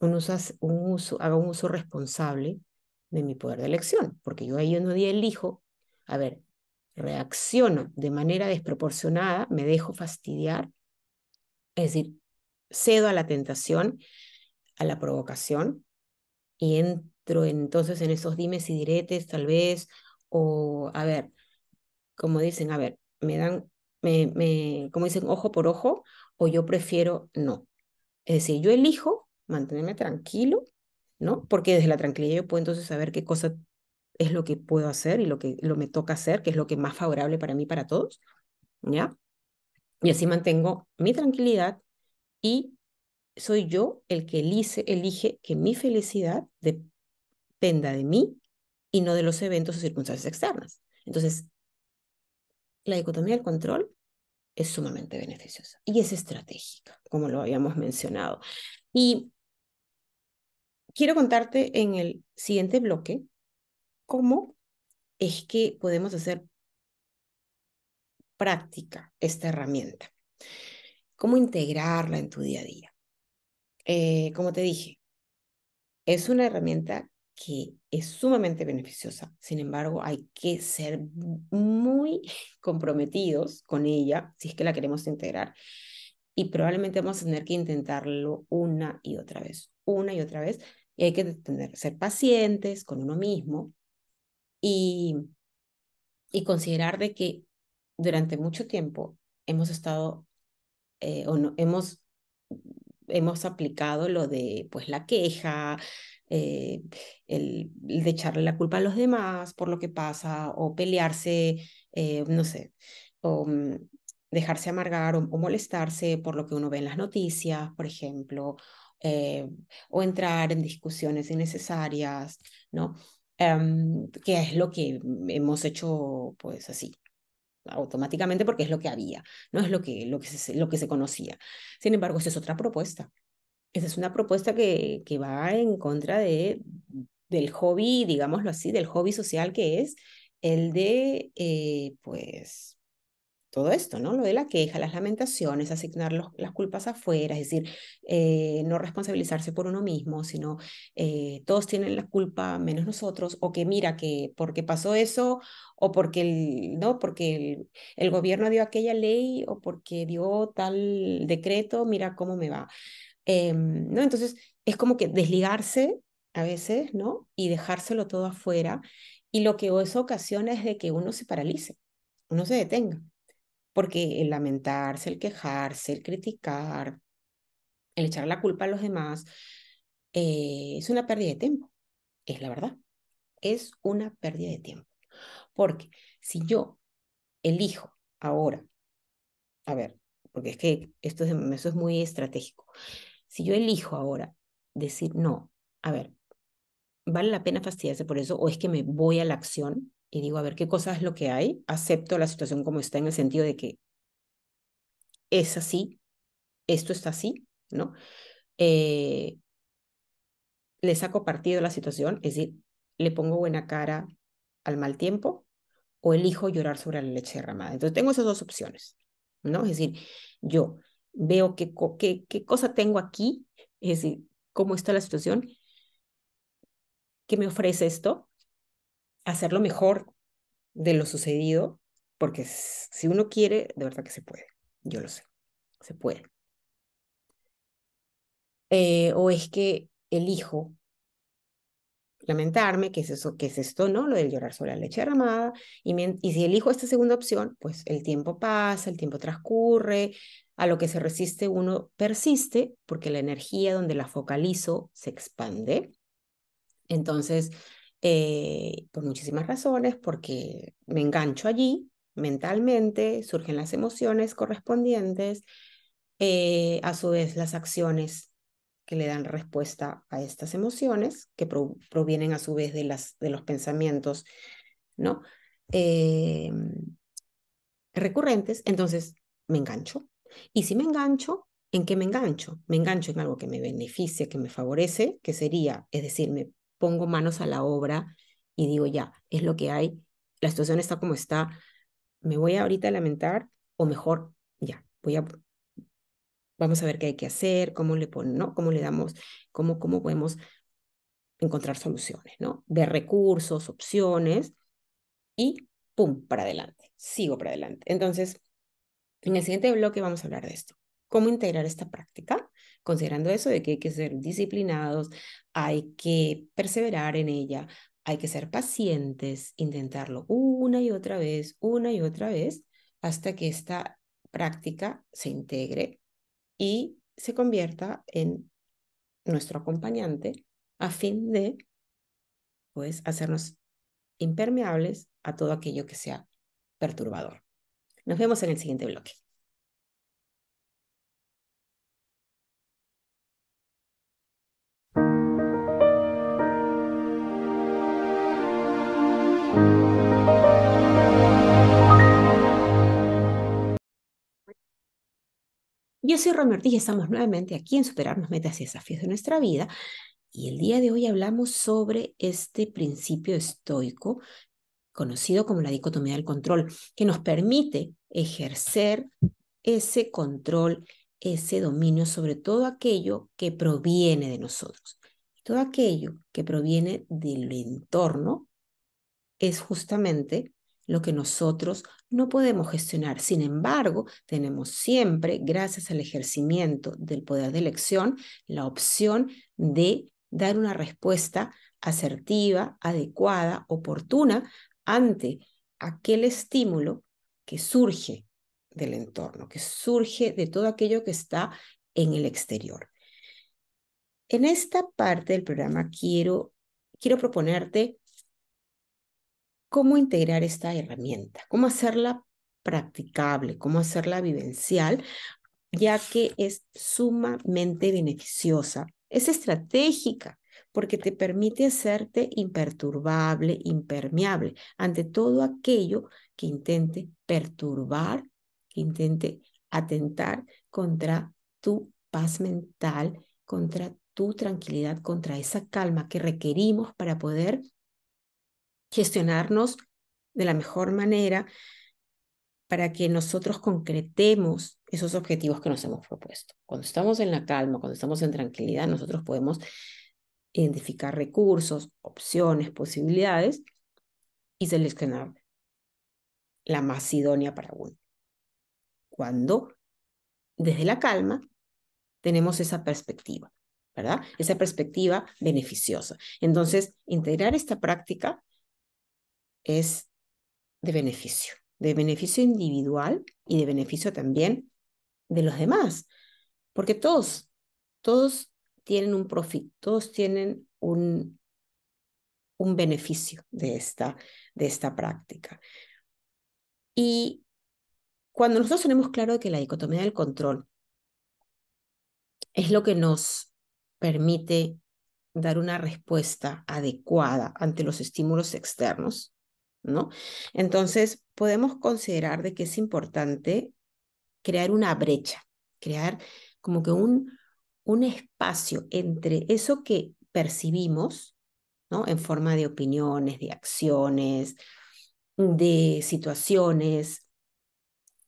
un uso, un uso, haga un uso responsable de mi poder de elección, porque yo ahí no día elijo, a ver, reacciono de manera desproporcionada, me dejo fastidiar, es decir, cedo a la tentación, a la provocación y entro entonces en esos dimes y diretes tal vez, o a ver, como dicen, a ver, me dan, me, me, como dicen, ojo por ojo, o yo prefiero no. Es decir, yo elijo mantenerme tranquilo, ¿no? Porque desde la tranquilidad yo puedo entonces saber qué cosa es lo que puedo hacer y lo que lo me toca hacer, que es lo que más favorable para mí, para todos, ¿ya? Y así mantengo mi tranquilidad y soy yo el que elige, que mi felicidad dependa de mí y no de los eventos o circunstancias externas. Entonces, la dicotomía del control es sumamente beneficiosa y es estratégica, como lo habíamos mencionado. Y quiero contarte en el siguiente bloque cómo es que podemos hacer práctica esta herramienta, cómo integrarla en tu día a día. Eh, como te dije, es una herramienta que es sumamente beneficiosa. Sin embargo, hay que ser muy (laughs) comprometidos con ella si es que la queremos integrar. Y probablemente vamos a tener que intentarlo una y otra vez, una y otra vez. Y hay que tener, ser pacientes con uno mismo y, y considerar de que durante mucho tiempo hemos estado eh, o no, hemos, hemos aplicado lo de pues la queja, eh, el, de echarle la culpa a los demás por lo que pasa o pelearse, eh, no sé, o mm, dejarse amargar o, molestarse por lo que uno ve en las noticias, por ejemplo, eh, o entrar en discusiones innecesarias, ¿no? Em, que es lo que hemos hecho, pues así, automáticamente porque es lo que había, no es lo que, lo que, se, lo que se conocía. Sin embargo, esa es otra propuesta. Esa es una propuesta que, que va en contra de, del hobby, digámoslo así, del hobby social que es el de, eh, pues, todo esto, ¿no? Lo de la queja, las lamentaciones, asignar las culpas afuera, es decir, eh, no responsabilizarse por uno mismo, sino eh, todos tienen la culpa menos nosotros, o que mira que porque pasó eso, o porque el, ¿no? porque el, gobierno dio aquella ley, o porque dio tal decreto, mira cómo me va. Em, ¿no? Entonces, es como que desligarse a veces, ¿no? Y dejárselo todo afuera. Y lo que eso ocasiona es de que uno se paralice, uno se detenga. Porque el lamentarse, el quejarse, el criticar, el echar la culpa a los demás, eh, es una pérdida de tiempo. Es la verdad. Es una pérdida de tiempo. Porque si yo elijo ahora, a ver, porque es que esto es, eso es muy estratégico. Si yo elijo ahora decir, no, a ver, ¿vale la pena fastidiarse por eso? ¿O es que me voy a la acción y digo, a ver, qué cosa es lo que hay? Acepto la situación como está en el sentido de que es así, esto está así, ¿no? Eh, le saco partido a la situación, es decir, le pongo buena cara al mal tiempo o elijo llorar sobre la leche derramada. Entonces tengo esas dos opciones, ¿no? Es decir, yo veo qué, qué, qué cosa tengo aquí, es decir, cómo está la situación, qué me ofrece esto, hacerlo mejor de lo sucedido, porque si uno quiere, de verdad que se puede, yo lo sé, se puede. Eh, o es que elijo lamentarme, que es eso, que es esto, ¿no? Lo del llorar sobre la leche derramada, y, y si elijo esta segunda opción, pues el tiempo pasa, el tiempo transcurre, a lo que se resiste uno persiste porque la energía donde la focalizo se expande. Entonces, eh, por muchísimas razones, porque me engancho allí mentalmente, surgen las emociones correspondientes, eh, a su vez las acciones que le dan respuesta a estas emociones, que provienen a su vez de, las, de los pensamientos, ¿no? Eh, recurrentes, entonces me engancho, y si me engancho, ¿en qué me engancho? Me engancho en algo que me beneficie, que me favorece, que sería, es decir, me pongo manos a la obra y digo, ya, es lo que hay, la situación está como está, me voy ahorita a lamentar o mejor, ya, voy a Vamos a ver qué hay que hacer, cómo le ponemos, ¿no? Cómo le damos, cómo, cómo podemos encontrar soluciones, ¿no? Ver recursos, opciones y ¡pum! para adelante. Sigo para adelante. Entonces, en el siguiente bloque vamos a hablar de esto. ¿Cómo integrar esta práctica? Considerando eso de que hay que ser disciplinados, hay que perseverar en ella, hay que ser pacientes, intentarlo una y otra vez, una y otra vez, hasta que esta práctica se integre y se convierta en nuestro acompañante a fin de pues hacernos impermeables a todo aquello que sea perturbador. Nos vemos en el siguiente bloque. Yo soy Romero Ortiz y estamos nuevamente aquí en Superarnos Metas y Desafíos de nuestra vida. Y el día de hoy hablamos sobre este principio estoico, conocido como la dicotomía del control, que nos permite ejercer ese control, ese dominio sobre todo aquello que proviene de nosotros. Todo aquello que proviene del entorno es justamente lo que nosotros no podemos gestionar. Sin embargo, tenemos siempre, gracias al ejercimiento del poder de elección, la opción de dar una respuesta asertiva, adecuada, oportuna ante aquel estímulo que surge del entorno, que surge de todo aquello que está en el exterior. En esta parte del programa quiero, quiero proponerte cómo integrar esta herramienta, cómo hacerla practicable, cómo hacerla vivencial, ya que es sumamente beneficiosa, es estratégica, porque te permite hacerte imperturbable, impermeable ante todo aquello que intente perturbar, que intente atentar contra tu paz mental, contra tu tranquilidad, contra esa calma que requerimos para poder gestionarnos de la mejor manera para que nosotros concretemos esos objetivos que nos hemos propuesto. Cuando estamos en la calma, cuando estamos en tranquilidad, nosotros podemos identificar recursos, opciones, posibilidades y seleccionar la más idónea para uno. Cuando desde la calma tenemos esa perspectiva, ¿verdad? Esa perspectiva beneficiosa. Entonces, integrar esta práctica es de beneficio, de beneficio individual y de beneficio también de los demás, porque todos, todos tienen un profit, todos tienen un, un beneficio de esta, de esta práctica. Y cuando nosotros tenemos claro que la dicotomía del control es lo que nos permite dar una respuesta adecuada ante los estímulos externos, ¿no? Entonces, podemos considerar de que es importante crear una brecha, crear como que un, un espacio entre eso que percibimos, ¿no? En forma de opiniones, de acciones, de situaciones,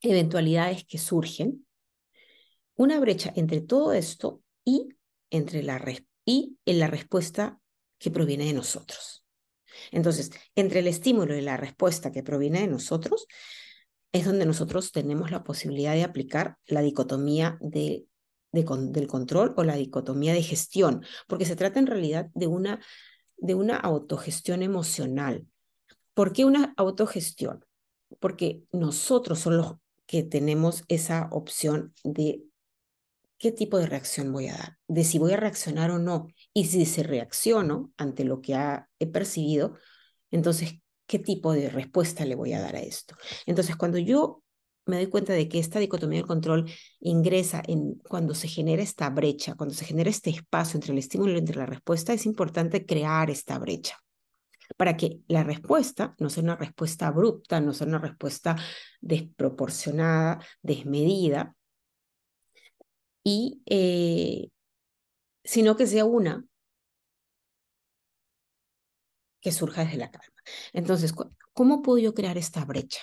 eventualidades que surgen, una brecha entre todo esto y entre la, y en la respuesta que proviene de nosotros. Entonces, entre el estímulo y la respuesta que proviene de nosotros, es donde nosotros tenemos la posibilidad de aplicar la dicotomía de, del control o la dicotomía de gestión, porque se trata en realidad de una, de una autogestión emocional. ¿Por qué una autogestión? Porque nosotros somos los que tenemos esa opción de qué tipo de reacción voy a dar, de si voy a reaccionar o no. Y si se reacciono ante lo que he percibido, entonces, ¿qué tipo de respuesta le voy a dar a esto? Entonces, cuando yo me doy cuenta de que esta dicotomía del control ingresa en cuando se genera esta brecha, cuando se genera este espacio entre el estímulo y entre la respuesta, es importante crear esta brecha para que la respuesta no sea una respuesta abrupta, no sea una respuesta desproporcionada, desmedida, y, eh, sino que sea una que surja desde la calma. Entonces, ¿cómo puedo yo crear esta brecha?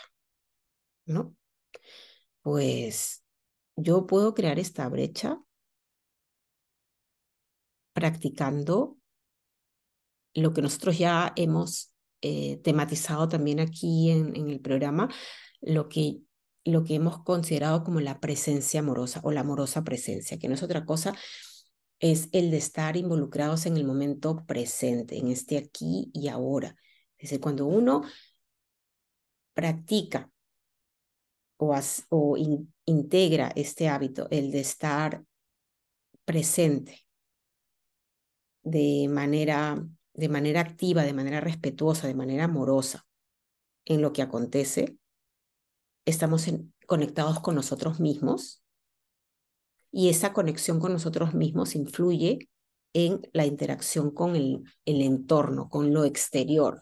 ¿No? Pues yo puedo crear esta brecha practicando lo que nosotros ya hemos eh, tematizado también aquí en, en, el programa, lo que, lo que hemos considerado como la presencia amorosa o la amorosa presencia, que no es otra cosa, es el de estar involucrados en el momento presente, en este aquí y ahora. Es decir, cuando uno practica o, o integra este hábito, el de estar presente de manera, de manera activa, de manera respetuosa, de manera amorosa en lo que acontece, estamos conectados con nosotros mismos y esa conexión con nosotros mismos influye en la interacción con el, el entorno, con lo exterior.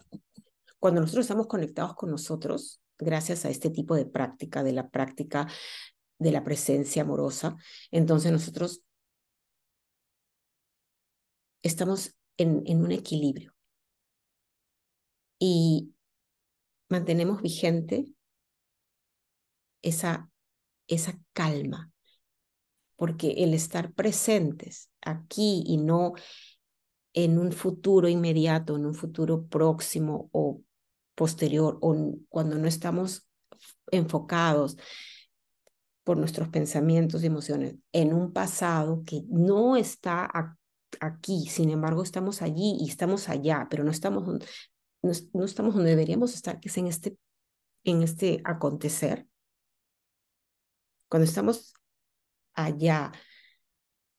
Cuando nosotros estamos conectados con nosotros, gracias a este tipo de práctica, de la práctica de la presencia amorosa, entonces nosotros estamos en, en un equilibrio y mantenemos vigente esa, esa calma, porque el estar presentes aquí y no en un futuro inmediato, en un futuro próximo o posterior, o cuando no estamos enfocados por nuestros pensamientos y emociones en un pasado que no está aquí, sin embargo estamos allí y estamos allá, pero no estamos, no, estamos donde deberíamos estar, que es en este, en este acontecer. Cuando estamos allá,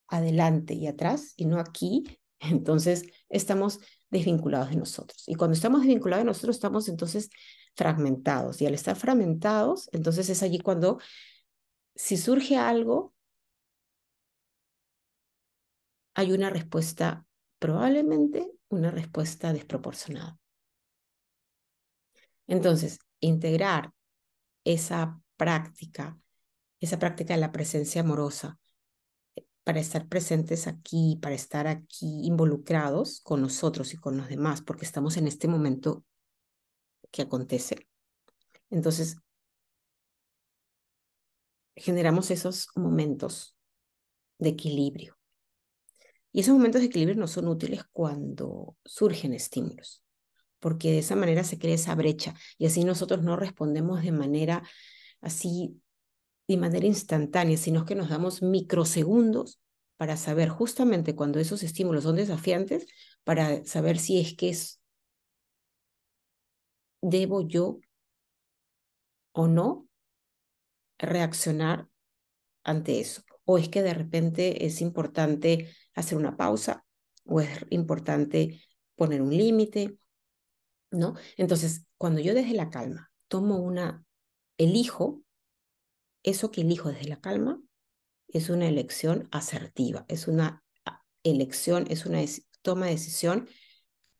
adelante y atrás y no aquí, (laughs) entonces estamos desvinculados de nosotros. Y cuando estamos desvinculados de nosotros, estamos entonces fragmentados. Y al estar fragmentados, entonces es allí cuando, si surge algo, hay una respuesta, probablemente una respuesta desproporcionada. Entonces, integrar esa práctica, esa práctica de la presencia amorosa, para estar presentes aquí, para estar aquí involucrados con nosotros y con los demás, porque estamos en este momento que acontece. Entonces, generamos esos momentos de equilibrio. Y esos momentos de equilibrio no son útiles cuando surgen estímulos, porque de esa manera se crea esa brecha y así nosotros no respondemos de manera así de manera instantánea, sino que nos damos microsegundos para saber justamente cuando esos estímulos son desafiantes, para saber si es que es, debo yo o no reaccionar ante eso. O es que de repente es importante hacer una pausa o es importante poner un límite, ¿no? Entonces, cuando yo desde la calma tomo una, elijo eso que elijo desde la calma es una elección asertiva, es una elección, es una toma de decisión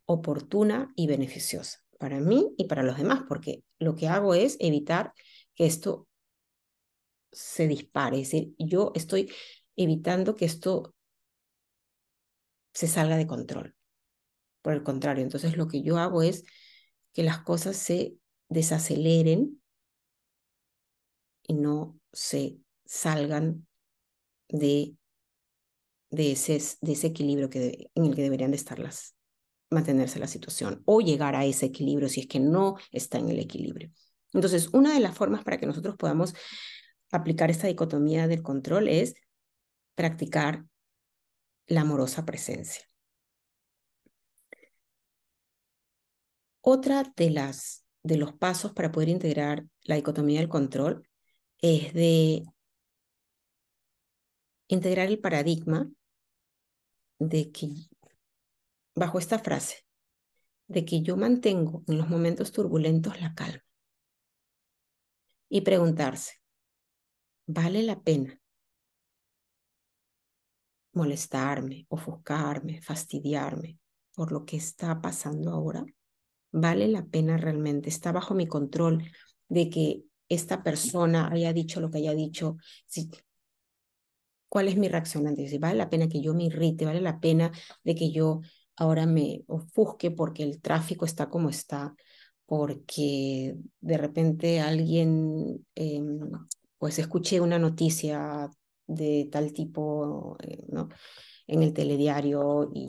oportuna y beneficiosa para mí y para los demás, porque lo que hago es evitar que esto se dispare, es decir, yo estoy evitando que esto se salga de control. Por el contrario, entonces lo que yo hago es que las cosas se desaceleren y no se salgan de, de, ese, de equilibrio que, en el que deberían de estar las, mantenerse la situación o llegar a ese equilibrio si es que no está en el equilibrio. Entonces, una de las formas para que nosotros podamos aplicar esta dicotomía del control es practicar la amorosa presencia. Otra de las de los pasos para poder integrar la dicotomía del control es de integrar el paradigma de que, bajo esta frase, de que yo mantengo en los momentos turbulentos la calma y preguntarse, ¿vale la pena molestarme, ofuscarme, fastidiarme por lo que está pasando ahora? ¿Vale la pena realmente? ¿Está bajo mi control de que esta persona haya dicho lo que haya dicho? Si ¿Cuál es mi reacción ante eso? ¿Vale la pena que yo me irrite? ¿Vale la pena de que yo ahora me ofusque porque el tráfico está como está? Porque de repente alguien em, pues escuché una noticia de tal tipo, eh, ¿no? En el telediario y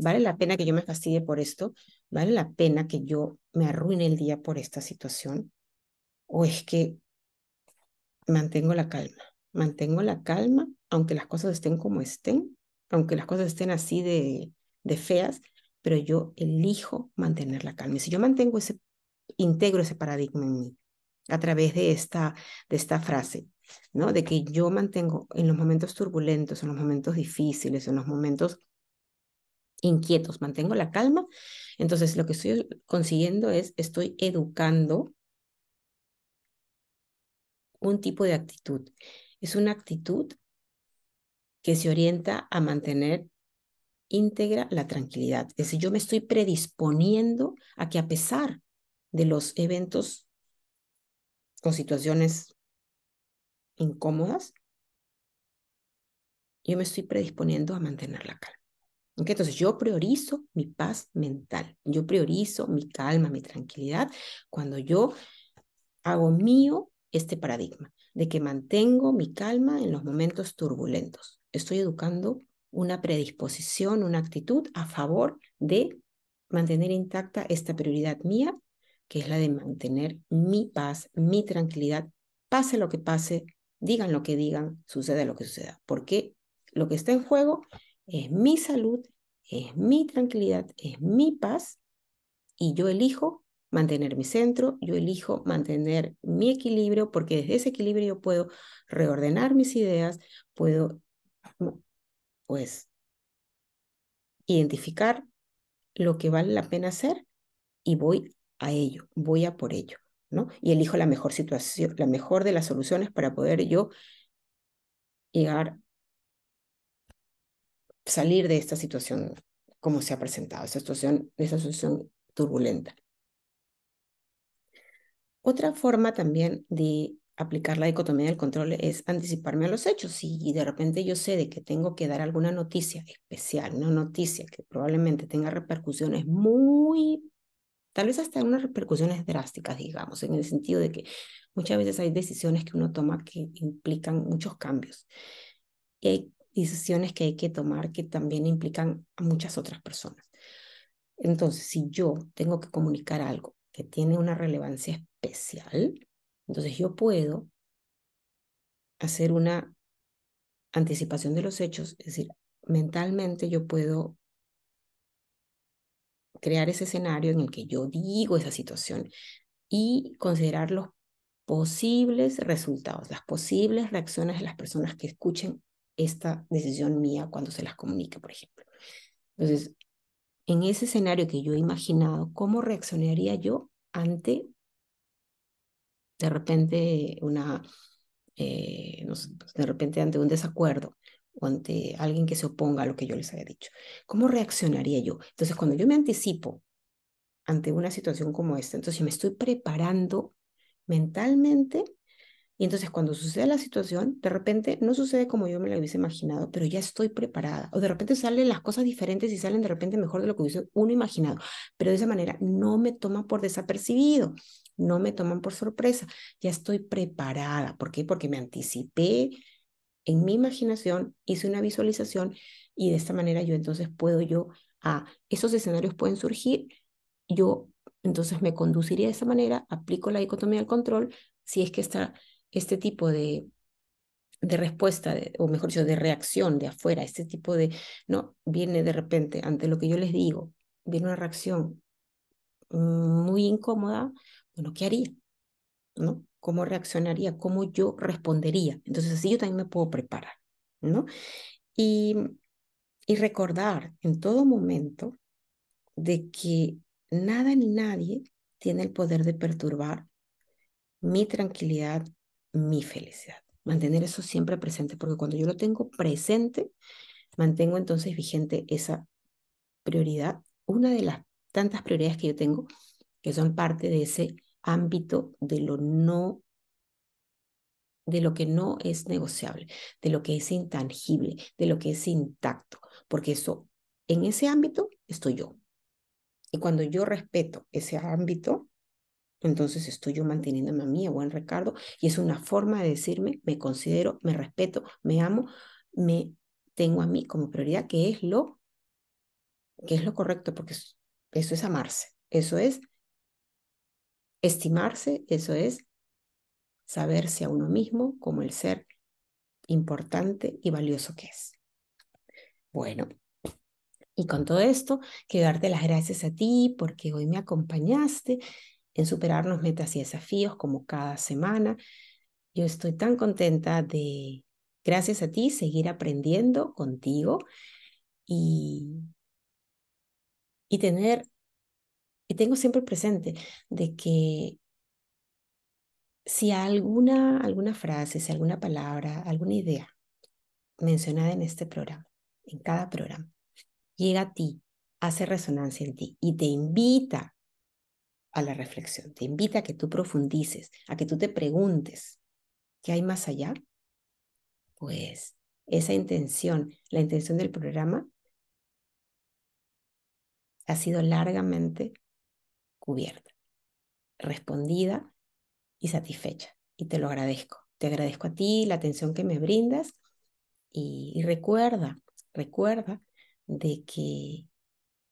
vale la pena que yo me fastidie por esto, vale la pena que yo me arruine el día por esta situación, o es que mantengo la calma, mantengo la calma, aunque las cosas estén como estén, aunque las cosas estén así de, de feas, pero yo elijo mantener la calma. Y si yo mantengo ese, integro ese paradigma en mí a través de esta, de esta frase, ¿no? De que yo mantengo en los momentos turbulentos, en los momentos difíciles, en los momentos inquietos, mantengo la calma, entonces lo que estoy consiguiendo es, estoy educando un tipo de actitud. Es una actitud que se orienta a mantener íntegra la tranquilidad. Es decir, yo me estoy predisponiendo a que a pesar de los eventos o situaciones incómodas, yo me estoy predisponiendo a mantener la calma. Entonces yo priorizo mi paz mental, yo priorizo mi calma, mi tranquilidad, cuando yo hago mío este paradigma de que mantengo mi calma en los momentos turbulentos. Estoy educando una predisposición, una actitud a favor de mantener intacta esta prioridad mía, que es la de mantener mi paz, mi tranquilidad, pase lo que pase, digan lo que digan, suceda lo que suceda, porque lo que está en juego es mi salud, es mi tranquilidad, es mi paz, y yo elijo mantener mi centro, yo elijo mantener mi equilibrio, porque desde ese equilibrio yo puedo reordenar mis ideas, puedo, pues, identificar lo que vale la pena hacer y voy a ello, voy a por ello, ¿no? Y elijo la mejor situación, la mejor de las soluciones para poder yo llegar, salir de esta situación como se ha presentado, esta situación, esta situación turbulenta. Otra forma también de aplicar la dicotomía del control es anticiparme a los hechos. Si de repente yo sé de que tengo que dar alguna noticia especial, una noticia que probablemente tenga repercusiones muy, tal vez hasta unas repercusiones drásticas, digamos, en el sentido de que muchas veces hay decisiones que uno toma que implican muchos cambios. Y hay decisiones que hay que tomar que también implican a muchas otras personas. Entonces, si yo tengo que comunicar algo que tiene una relevancia especial, entonces yo puedo hacer una anticipación de los hechos, es decir, mentalmente yo puedo crear ese escenario en el que yo digo esa situación y considerar los posibles resultados, las posibles reacciones de las personas que escuchen esta decisión mía cuando se las comunique, por ejemplo. Entonces, en ese escenario que yo he imaginado, ¿cómo reaccionaría yo ante de repente una, eh, de repente ante un desacuerdo o ante alguien que se oponga a lo que yo les haya dicho? ¿Cómo reaccionaría yo? Entonces, cuando yo me anticipo ante una situación como esta, entonces me estoy preparando mentalmente y entonces cuando sucede la situación, de repente no sucede como yo me lo hubiese imaginado, pero ya estoy preparada. O de repente salen las cosas diferentes y salen de repente mejor de lo que hubiese uno imaginado. Pero de esa manera no me toma por desapercibido, no me toman por sorpresa. Ya estoy preparada. ¿Por qué? Porque me anticipé en mi imaginación, hice una visualización y de esta manera yo entonces puedo yo a esos escenarios pueden surgir. Yo entonces me conduciría de esa manera, aplico la dicotomía del control, si es que está este tipo de, de respuesta, o mejor dicho, de reacción de afuera, este tipo de, no, viene de repente ante lo que yo les digo, viene una reacción muy incómoda, bueno, ¿qué haría? ¿No? ¿Cómo reaccionaría? ¿Cómo yo respondería? Entonces así yo también me puedo preparar, ¿no? Y, y recordar en todo momento de que nada ni nadie tiene el poder de perturbar mi tranquilidad, mi felicidad. Mantener eso siempre presente, porque cuando yo lo tengo presente, mantengo entonces vigente esa prioridad, una de las tantas prioridades que yo tengo, que son parte de ese ámbito de lo no de lo que no es negociable, de lo que es intangible, de lo que es intacto, porque eso en ese ámbito estoy yo. Y cuando yo respeto ese ámbito, entonces estoy yo manteniéndome a mí, a buen Ricardo, y es una forma de decirme, me considero, me respeto, me amo, me tengo a mí como prioridad, que es lo, que es lo correcto, porque eso es amarse, eso es estimarse, eso es saberse a uno mismo como el ser importante y valioso que es. Bueno, y con todo esto, quiero darte las gracias a ti porque hoy me acompañaste en superarnos metas y desafíos como cada semana. Yo estoy tan contenta de, gracias a ti, seguir aprendiendo contigo y, y tener, y tengo siempre presente de que si alguna, alguna frase, si alguna palabra, alguna idea mencionada en este programa, en cada programa, llega a ti, hace resonancia en ti y te invita a la reflexión, te invita a que tú profundices, a que tú te preguntes, ¿qué hay más allá? Pues esa intención, la intención del programa ha sido largamente cubierta, respondida y satisfecha. Y te lo agradezco. Te agradezco a ti la atención que me brindas y, recuerda, recuerda de que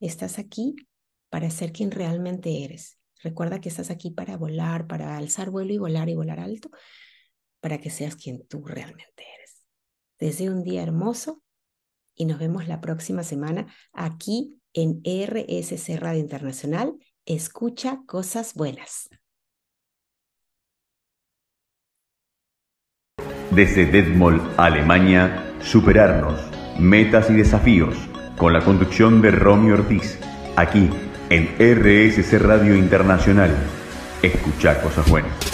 estás aquí para ser quien realmente eres. Recuerda que estás aquí para volar, para alzar vuelo y volar y volar alto, para que seas quien tú realmente eres. Deseo un día hermoso y nos vemos la próxima semana aquí en RSC Radio Internacional. Escucha cosas buenas. Desde Detmold, Alemania, superarnos, metas y desafíos, con la conducción de Romeo Ortiz, aquí en RSC Radio Internacional. Escucha cosas buenas.